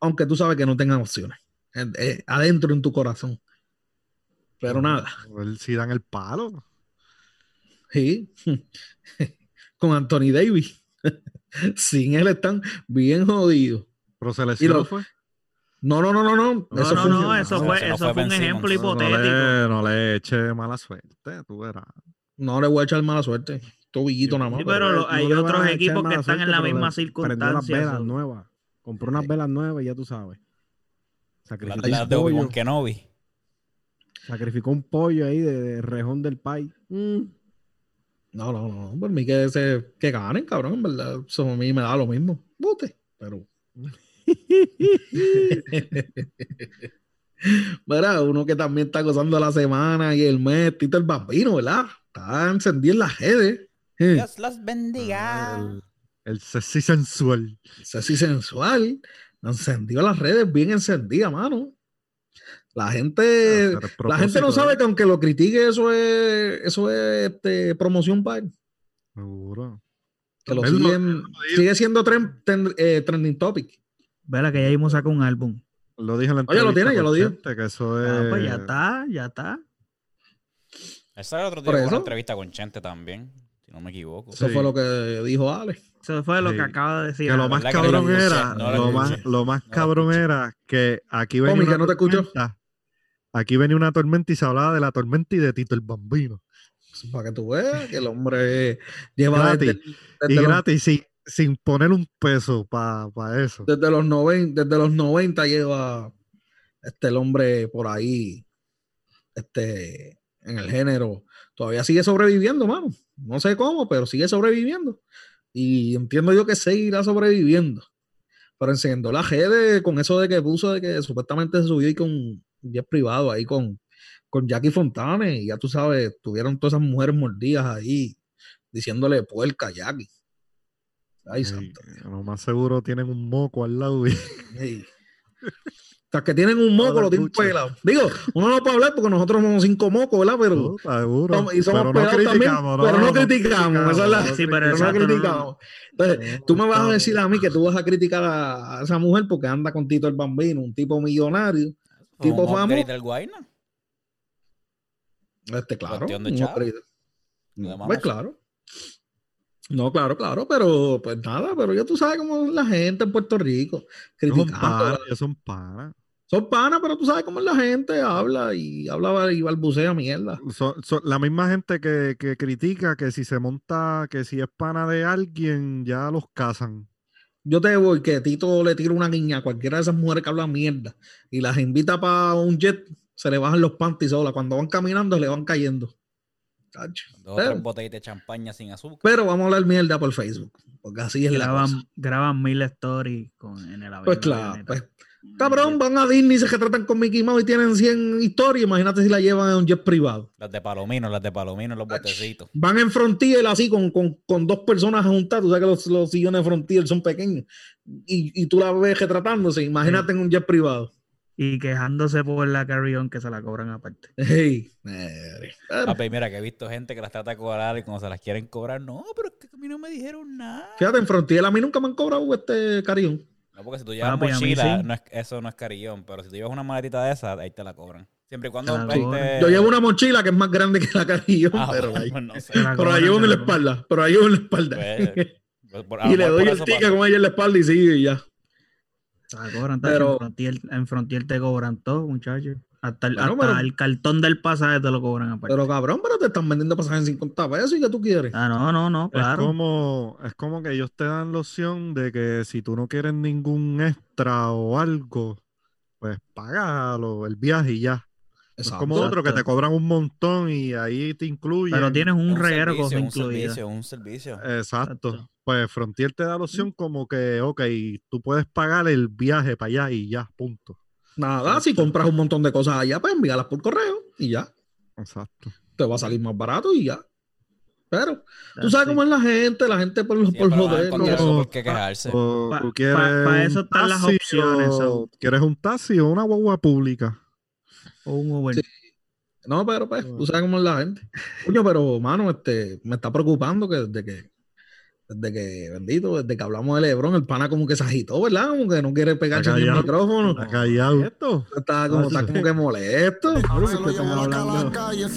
Aunque tú sabes que no tengan opciones. En- eh, adentro en tu corazón. Pero nada, Él sí dan el palo. sí. Con Anthony Davis. Sin él están bien jodidos. Pero se lesionó, lo- fue. No, no, no, no, no. No, Eso no, fue un- no, eso fue, eso fue fue un ejemplo Simmons. No hipotético. le, no le eche mala suerte, tú verás. No le voy a echar mala suerte. Tobillito nada más. Sí, pero- hay otros equipos que están en la misma las circunstancia. velas so- nuevas. Compró unas velas nuevas y ya tú sabes. Sacrificó, Las un de Obi-Wan pollo, Kenobi. sacrificó un pollo ahí de, de rejón del país. Mm. No, no, no. Por mí que, se, que ganen, cabrón. En verdad, eso a mí me da lo mismo. Bote. Pero. Mira, uno que también está gozando la semana y el mes, Tito el Bambino, ¿verdad? Está encendido en las redes. Dios los bendiga. El, el sexy sensual. Sexy sensual. Encendió las redes bien encendidas, mano. La gente, el la gente no sabe que aunque lo critique, eso es, eso es este, promoción para él. Seguro. Que lo siguen, dijo. sigue siendo tren- ten- eh, trending topic. Vela que ya mismo saca un álbum. Lo dije en la Oye, lo tiene, entrevista ya lo dijo. Chente, que eso es... Ah, pues ya está, ya está. Esa era otro con una entrevista con Chente también, si no me equivoco. Eso Sí. fue lo que dijo Ale. Eso fue lo Sí. que acaba de decir. Que lo más que cabrón era, no lo, más, lo más No cabrón era que aquí venía una no te tormenta, aquí venía una tormenta y se hablaba de la tormenta y de Tito el Bambino. Para que tú veas que el hombre lleva Gratis. desde, desde Y los, gratis, sin, sin poner un peso para eso. desde los 90, desde los 90 lleva este el hombre por ahí este en el género. Todavía sigue sobreviviendo, mano. No sé cómo, pero sigue sobreviviendo. Y entiendo yo que seguirá sobreviviendo. Pero enseñando la redes con eso de que puso de que supuestamente se subió y con un jet privado ahí con, con Jackie Fontane. Y ya tú sabes, tuvieron todas esas mujeres mordidas ahí diciéndole puerca a Jackie. Ay, Ey, santo. lo más seguro tienen un moco al lado. y- sea, que tienen un moco, lo tienen pelado. Digo, uno no puede hablar porque nosotros somos cinco mocos, ¿verdad? Pero, No, seguro. somos- y somos pero no pelados también, pero no, no criticamos. Esa es la, Sí, pero pero no exacto, no- criticamos. Entonces, no tú me vas a decir a mí que tú vas a criticar a, a esa mujer porque anda con Tito el Bambino, un tipo millonario. Tipo famoso. del Guayna. Este, claro. Pues claro. No, claro, claro, pero pues nada, pero ya tú sabes cómo es la gente en Puerto Rico, Son criticando. panas, ellos son panas. Son panas, pero tú sabes cómo es la gente, habla y habla y balbucea mierda. Son, son la misma gente que, que critica que si se monta, que si es pana de alguien, ya los casan. Yo te voy que Tito le tira una guiña a cualquiera de esas mujeres que hablan mierda y las invita para un jet, se le bajan los panties sola. Cuando van caminando, le van cayendo. Dos tres botellas de champaña sin azúcar. pero vamos a hablar mierda por Facebook, porque así es la cosa. Graban, graban mil stories con, en el avión. Pues claro, pues, cabrón, van a Disney y se retratan con Mickey Mouse y tienen 100 historias. Imagínate si la llevan en un jet privado. Las de Palomino, las de Palomino, los botecitos. Van en Frontier así con, con, con dos personas juntadas. Tú sabes que los, los sillones de Frontier son pequeños. Y, y tú la ves retratándose. Imagínate en un jet privado. Y quejándose por la carry-on que se la cobran aparte. Hey, madre. Pero, Papi, mira que he visto gente que las trata de cobrar y cuando se las quieren cobrar, no, pero es que a mí no me dijeron nada. Fíjate, en Frontier a mí nunca me han cobrado este carión. No, porque si tú llevas Papi, a mí mochila, sí. no es, eso no es carillón, pero si tú llevas una maletita de esa, ahí te la cobran. Siempre y cuando... Te. Yo llevo una mochila que es más grande que la carillón, Ah, pero, bueno, ahí- pues no sé. Te la pero la cobran, llevo en la espalda. Pero la llevo en la espalda. Pues, pues, por- y lo le doy el pasa. con ella en la espalda y sigue y ya. Te la cobran, tacho, Pero- en, Frontier, en Frontier te cobran todo, muchachos. Hasta, el, Bueno, hasta pero- el cartón del pasaje te lo cobran aparte. Pero cabrón, pero te están vendiendo pasajes en 50 pesos y que tú quieres. ah, no, no, no, Es claro. como, es como que ellos te dan la opción de que si tú no quieres ningún extra o algo, pues págalo el viaje y ya. Es como otro que te cobran un montón y ahí te incluyen. Pero tienes un, Un reguero cosas un servicio, un servicio. Exacto. Exacto. Pues Frontier te da la opción como que, ok, tú puedes pagar el viaje para allá y ya, punto. Nada, si compras un montón de cosas allá, pues envíalas por correo y ya. Exacto. Te va a salir más barato y ya. Pero tú sabes cómo es la gente, la gente por, Siempre por van a joder. algo por qué quejarse. O Pa- tú pa- quieres pa eso están las opciones, o. ¿Quieres un taxi o una guagua pública? O un Uber. Sí. No, pero pues, tú sabes cómo es la gente. Coño, pero, mano, este, me está preocupando que desde que, desde que, bendito, desde que hablamos de Lebron, el pana como que se agitó, ¿verdad? Como que no quiere pegarse en el micrófono. Está callado. ¿Esto? Está como, está como que molesto. Se lo están llevó la hablando? calaca y el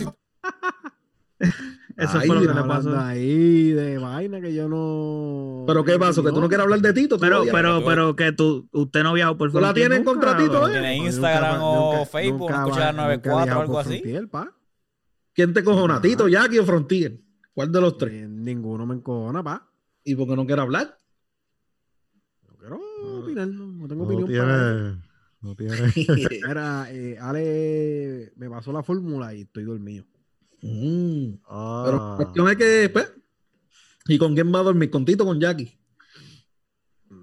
Eso Ay, fue lo que le pasó. ahí de vaina que yo no. ¿Pero qué pasó? ¿Que tú no quieres hablar de Tito? ¿Tú Pero, pero, pero que tú, usted no viajado por ¿Tú la tienes en nunca, contratito, eh? Tiene Instagram nunca- o nunca- Facebook, nunca he 94 o algo así. Frontier, pa. ¿Quién te cojona? ¿Tito, Jackie o Frontier? ¿Cuál de los tres? Eh, ninguno me encojona, pa. ¿Y por qué no quiere hablar? No quiero opinar, no, no tengo No opinión para eso. tiene. No tiene. Mira, eh, Ale me pasó la fórmula y estoy dormido. Mm, Pero la Ah. cuestión es que, pues, ¿y con quién va a dormir? ¿Con Tito o con Jackie?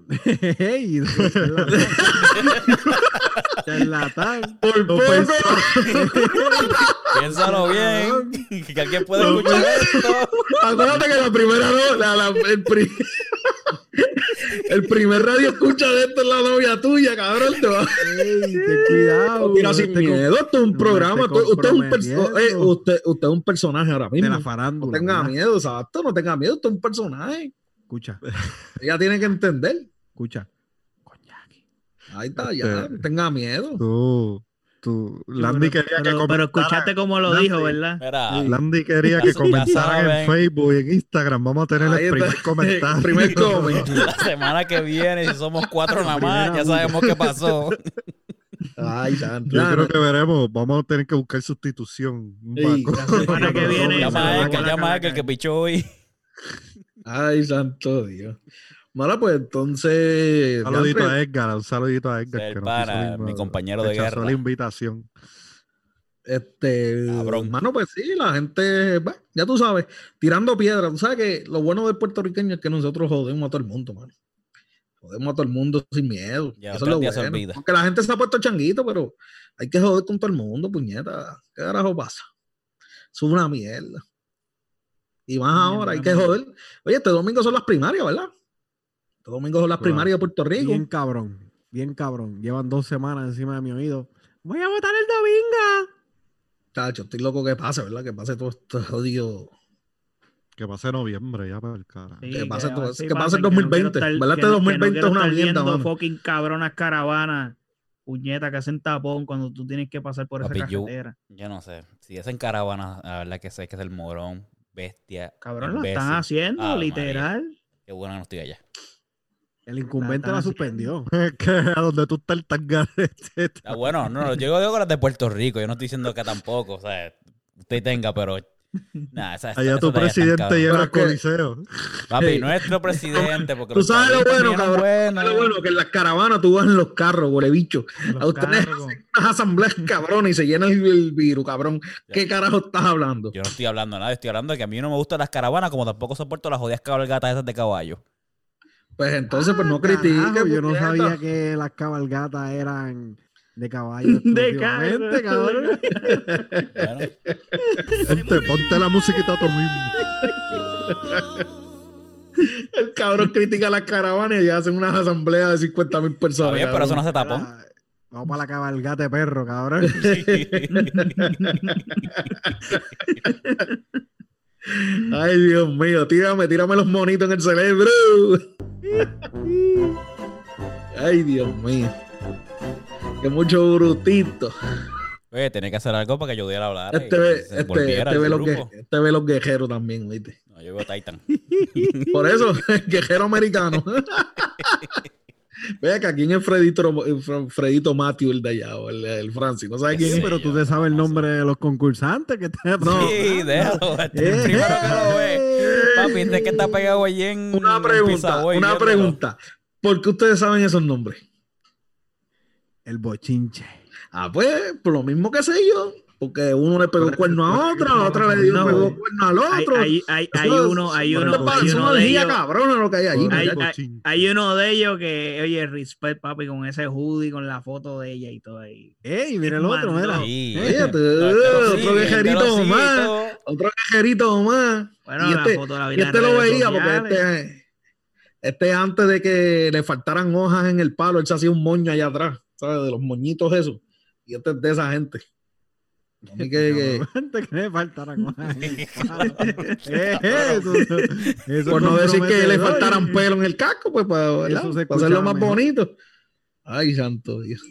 Ey, charlatán. Charlatán. Por poco. Piénsalo bien. Que alguien puede escuchar esto. Acuérdate que la primera no, la- la- el, pri- el primer radio escucha de esto es la novia tuya, cabrón. Te va Ey, ten cuidado. Mira, no sin te con- miedo, esto es un no programa. esté Usted, es un perso- eh, usted, usted es un personaje ahora De mismo. la No farándula. tenga ¿verdad? miedo, exacto, no tenga miedo, usted es un personaje. Escucha, Ella tiene que entender. escucha. Con Jackie. Ahí está, ya, Este- no tenga miedo. Tú. Tú. Landy pero, quería que pero, escuchaste cómo lo Landy, dijo, ¿verdad? Mira, Landy quería que comentaran en. Facebook y en Instagram. Vamos a tener Ahí el está. primer comentario. El primer la semana que viene, si somos cuatro nada más, ya sabemos qué pasó. Ay, santo. Yo creo que veremos. Vamos a tener que buscar sustitución. Sí. La semana que viene. Llama a la llama a calaca. que pichó hoy. Ay, santo Dios. Bueno, pues entonces. Un saludito a Edgar, un saludito a Edgar. Que nos pana, hizo la- mi compañero de guerra. la invitación. Este, Cabrón. hermano, pues sí, la gente, bah, ya tú sabes, tirando piedras. Tú sabes que lo bueno del puertorriqueño es que nosotros jodemos a todo el mundo, mano. Jodemos a todo el mundo sin miedo. Ya, Eso es lo bueno. Aunque la gente se ha puesto changuito, pero hay que joder con todo el mundo, puñeta. ¿Qué carajo pasa? Es una mierda. Y más ahora, hay que joder. Oye, este domingo son las primarias, ¿verdad? Este domingo son las Claro. primarias de Puerto Rico. Bien cabrón. Bien cabrón. Llevan dos semanas encima de mi oído. Voy a votar el domingo. Chacho, estoy loco que pase, ¿verdad? Que pase todo esto jodido. Que pase noviembre ya para el cara. Sí, Que pase todo- que pase el no quiero 2020, estar- ¿verdad? que Este no- que no 2020 quiero es una mierda, mano. fucking cabronas caravanas, puñeta, que hacen tapón cuando tú tienes que pasar por esa Papi, carretera. Yo no sé. Si es en caravana, la verdad que sé que es el morón, bestia. Cabrón, lo están haciendo, Ave literal. Qué bueno que no estoy allá. El incumbente La la, suspendió. que a donde tú estás el tangarete. Ah, bueno, no, no, yo digo las de Puerto Rico. Yo no estoy diciendo que tampoco. O sea, usted tenga, pero. Nada, esa, Allá esa tu presidente llena el que- coliseo. Papi, Hey. nuestro presidente. Porque Tú sabes lo bueno, cabrón. buenos. Lo bueno que en las caravanas tú vas en los carros, huele bicho. Los A ustedes carros. hacen unas asambleas cabrones y se llena el, el virus, cabrón. ¿Qué carajo estás hablando? Yo no estoy hablando de nada. Estoy hablando de que a mí no me gustan las caravanas, como tampoco soporto las jodidas cabalgatas esas de caballo. Pues entonces, pues no Ah, critiques. carajo, Yo no sabía que las cabalgatas eran de caballo. De. Bueno, Gente, ponte la musiquita tú mismo. El cabrón critica las caravanas y hacen unas asambleas de 50 mil personas. pero eso no se tapón. Mira, Vamos para la cabalgata de perro, cabrón. Ay, Dios mío, tírame, tírame los monitos en el cerebro. Ay, Dios mío. Que mucho brutito. Oye, tenía que hacer algo para que yo diera hablar. Este ve, este, este ve los, este ve los guerreros también, ¿viste? No, yo veo Titan. Por eso, guerrero americano. Vea que aquí en el Fredito, Fredito Matthew, el de allá, o el, el Francis, ¿no sabes quién Sí, es? pero tú te sabes el nombre de los concursantes que te No. Sí, déjalo. Este es el Eh, primero que lo ve. eh. Papi, este que está pegado allí en. Una en pregunta, Pisaboy una pregunta. ¿Por qué ustedes saben esos nombres? El bochinche. Ah, pues, por lo mismo que sé yo. Porque uno le pegó cuerno a otra, la otra le dio No. pegó cuerno al otro. hay, uno, hay uno, es hay uno de ellos. cabrona lo que hay allí. Hay- uno de ellos que, oye, respect, papi, con ese hoodie, con la foto de ella y todo ahí. ¡Ey, mira el otro, mira! Sí. Fíjate, Lo- eh, otro lo más. Otro cajerito más. Bueno, y la este, foto la vi y en este lo veía porque este, este antes de que le faltaran hojas en el palo, él se hacía un moño allá atrás, ¿sabes? De los moñitos esos. Y este es de esa gente. A mí que- que- que me faltaran cosas en el palo. Eso- eso por no decir que le faltaran pelo en el casco, pues para, se para hacerlo más mejor. bonito. Ay, santo Dios.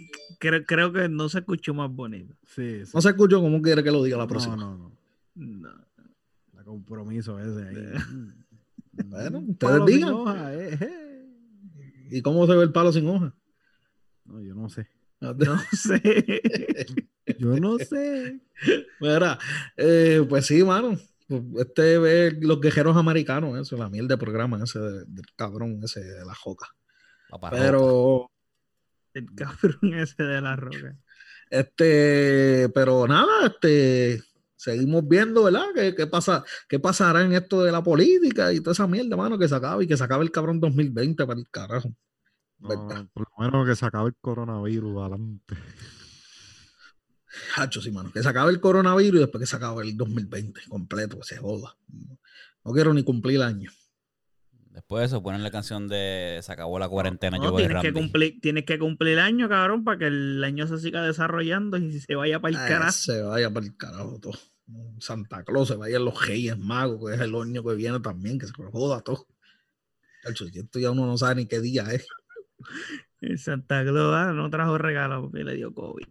Creo, creo que no se escuchó más bonito. Sí, sí. No se escuchó como quiere que lo diga la No, próxima. no, no. No. La compromiso ese ahí. Bueno, Un ustedes digan. hoja, eh, eh. ¿Y cómo se ve el palo sin hoja? No, yo no sé. No sé. Yo no sé. Mira, eh, pues sí, mano. Este ve los guerreros americanos, eso, la miel de programa ese de- del cabrón ese de la joca. Papá Pero, El cabrón ese de la roca. este, pero nada, este, seguimos viendo, ¿verdad? ¿Qué, qué pasa, qué pasará en esto de la política y toda esa mierda, mano, que se acabe y que se acabe el cabrón 2020 para el carajo. Por lo menos que se acabe el coronavirus adelante. Hacho, sí, mano, que se acabe el coronavirus y después que se acabe el 2020 completo, que se joda. No quiero ni cumplir el año. Después de eso, ponen la canción de Se acabó la cuarentena. No, yo voy tienes, que cumplir, tienes que cumplir el año, cabrón, para que el año se siga desarrollando y se vaya para el Ah, carajo. Se vaya para el carajo todo. Santa Claus, se vayan los Reyes Magos, que es el año que viene también, que se joda todo. Hacho, y esto ya uno no sabe ni qué día es. El Santa Claus ah, no trajo regalo porque le dio COVID.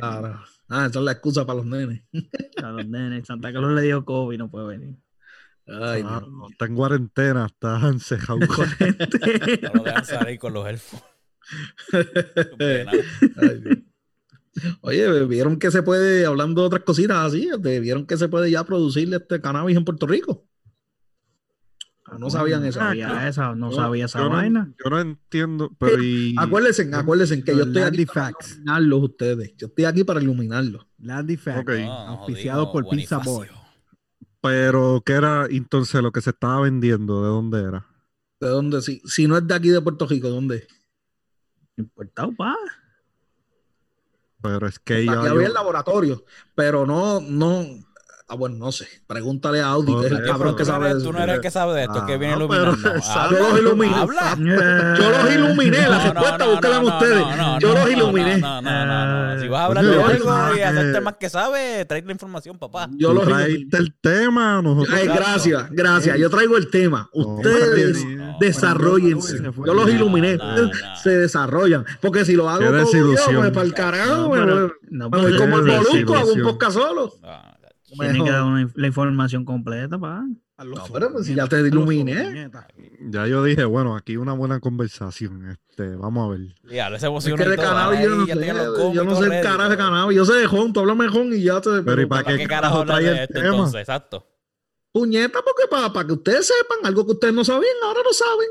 Cara. Ah, esa es la excusa para los nenes. Los nenes, Santa Claus le dio COVID, no puede venir. Ay, Ah, no, está en cuarentena, está encejado. No lo dejan salir con los elfos. Ay. Oye, vieron que se puede, hablando de otras cositas así, este, vieron que se puede ya producir este cannabis en Puerto Rico. No sabían eso. No sabía esa, no Yo- sabía esa yo no- vaina. yo no entiendo, pero y, Acuérdense, acuérdense que yo estoy aquí Landy para Facts. iluminarlos ustedes. Yo estoy aquí para iluminarlos. Landy auspiciado por Pizza Boy. Pero ¿qué era entonces lo que se estaba vendiendo? ¿De dónde era? ¿De dónde? Si, si no es de aquí de Puerto Rico, ¿de dónde? Importado, pa. Pero es que ya Aquí yo- había el laboratorio, pero no, no. Ah, bueno, no sé. Pregúntale a Audi, que es el cabrón Tú que no sabe eres- de Tú eso. no eres el que sabe de esto, que viene Ah, iluminando. pero- Habla, Yo los iluminé. habla. Yo los iluminé, la No, no, respuesta no, búsquenla no, ustedes. no, no, Yo no, los no, iluminé. No, no, no, no. Si vas a hablar de algo y hacer que- temas que sabe, trae la información, papá. Yo Tú los traíste iluminé. el tema, nosotros Ay, Exacto. gracias, gracias. Yo traigo el tema. Ustedes no, desarrollense. no, no, Yo los no, iluminé. no, no. Se desarrollan. Porque si lo hago todo pues para el carajo, No, me no, me como el molusco, hago un podcast solo. Tiene que Mejor. dar una- la información completa, pa. No, pero pues si ya te iluminé. ya yo dije, bueno, aquí una buena conversación. Este, vamos a ver. Diablo, ese Es que de cannabis yo no ya sé. Yo no sé el carajo de cannabis. Yo sé de Jón, tú háblame de Jón y ya te. Pero ¿y para ¿Para qué qué carajo hablas trae de el esto tema? entonces? Exacto. Puñeta, porque para, para que ustedes sepan algo que ustedes no sabían, ahora lo saben.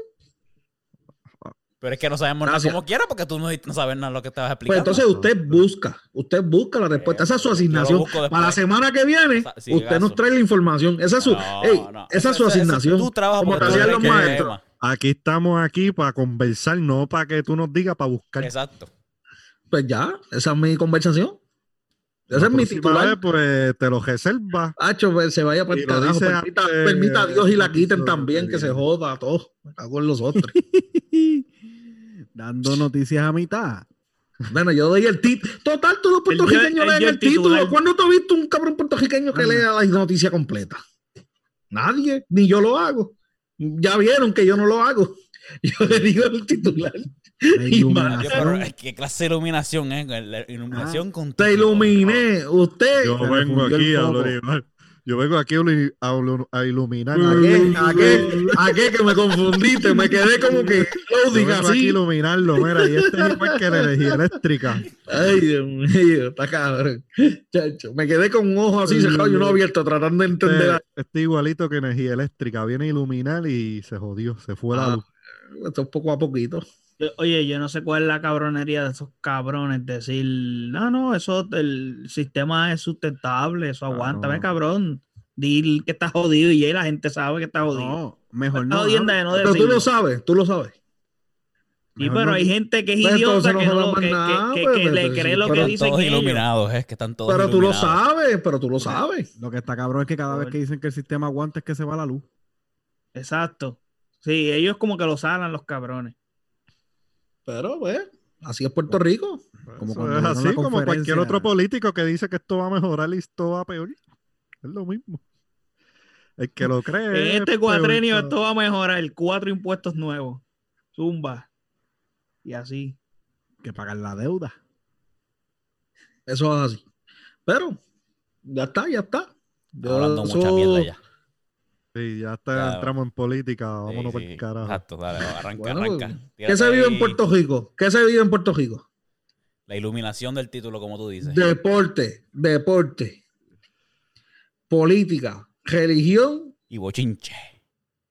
Pero es que no sabemos nada Gracias. como quiera porque tú no, no sabes nada lo que estabas Pues explicando. entonces usted busca, usted busca la respuesta. Esa es su asignación. Para la semana que viene, usted gaso. nos trae la información. Esa es su, No, ey, no. esa es su Ese- ese- asignación. Tu trabajo como tú los maestros. Aquí estamos aquí para conversar, no para que tú nos digas, para buscar. Exacto. Pues ya, esa es mi conversación. Ese La es mi titular. vez, pues te lo reservas. Hacho, pues, se vaya para Y el lo carajo. dice Permita, antes permita a Dios y la quiten también, que se joda a todos. Me cago en los otros. Dando noticias a mitad. Bueno, yo doy el título. Total, todos los puertorriqueños leen el título. ¿Cuándo tú has visto un cabrón puertorriqueño que Anda. lea la noticia completa? Nadie, ni yo lo hago. Ya vieron que yo no lo hago. Yo le digo el titular. La iluminación. que clase de iluminación es la iluminación con Te iluminé. Usted. Yo vengo aquí a hablar. Yo vengo aquí a ilu- a ilu- a iluminar. ¿A qué? ¿A qué? ¿A qué? Que me confundiste. Me quedé como que Yo vengo aquí a así. iluminarlo, mira, y este es igual que la energía eléctrica. Ay, Dios mío, está cabrón. Chacho, me quedé con un ojo así cerrado y uno abierto tratando de entender. Este, este igualito que energía eléctrica. Viene a iluminar y se jodió, se fue la Ah, luz. Esto poco a poquito. Yo- Oye, yo no sé cuál es la cabronería de esos cabrones. Decir, no, no, eso, el sistema es sustentable, eso aguanta, ve cabrón. Dil que está jodido y ya la gente sabe que está jodido. No, mejor no. jodiendo hable. de no Pero tú lo sabes, tú lo sabes. Sí, pero no- hay gente que es Pues idiota entonces no que, no, jodas que, más nada, que- pues, que le cree sí, lo que dicen todos ellos. iluminados, es que están todos Pero tú lo sabes, pero tú lo sabes. Lo que está cabrón es que cada vez que dicen que el sistema aguanta es que se va la luz. Exacto. Sí, ellos como que lo salan los cabrones. Pero, pues, así es Puerto Rico. Como Eso cuando es así, como cualquier otro político que dice que esto va a mejorar y esto va a peor. Es lo mismo. El que lo cree. En es este cuatrenio esto va a mejorar. Cuatro impuestos nuevos. Zumba. Y así. Que pagar la deuda. Eso es así. Pero, ya está, ya está. Yo- Hablando eso- mucha mierda ya. Sí, ya está, entramos en política, Sí, vámonos por sí. el carajo. Exacto, dale, arranca, Bueno, arranca. ¿Qué Tírate se vive en Puerto Rico? ¿Qué se vive en Puerto Rico? La iluminación del título, como tú dices. Deporte, deporte, política, religión Y bochinche.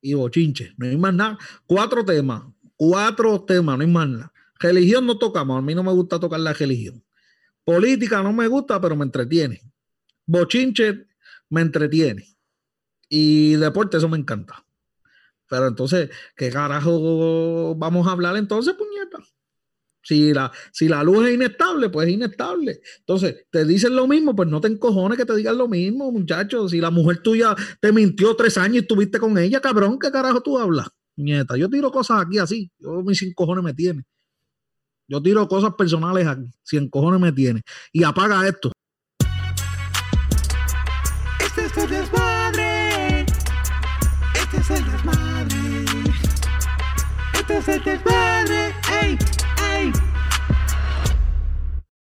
y bochinche. No hay más nada. Cuatro temas. Cuatro temas, no hay más nada. Religión no tocamos. A mí no me gusta tocar la religión. Política no me gusta, pero me entretiene. Bochinche me entretiene. Y deporte, eso me encanta. Pero entonces, ¿qué carajo vamos a hablar entonces, puñeta? Si la, si la luz es inestable, pues es inestable. Entonces, te dicen lo mismo, pues no te encojones que te digan lo mismo, muchachos. Si la mujer tuya te mintió tres años y estuviste con ella, cabrón, ¿qué carajo tú hablas? Nieta, yo tiro cosas aquí así. Yo mis sin cojones me tiene. Yo tiro cosas personales aquí. Sin cojones me tiene. Y apaga esto. Este es el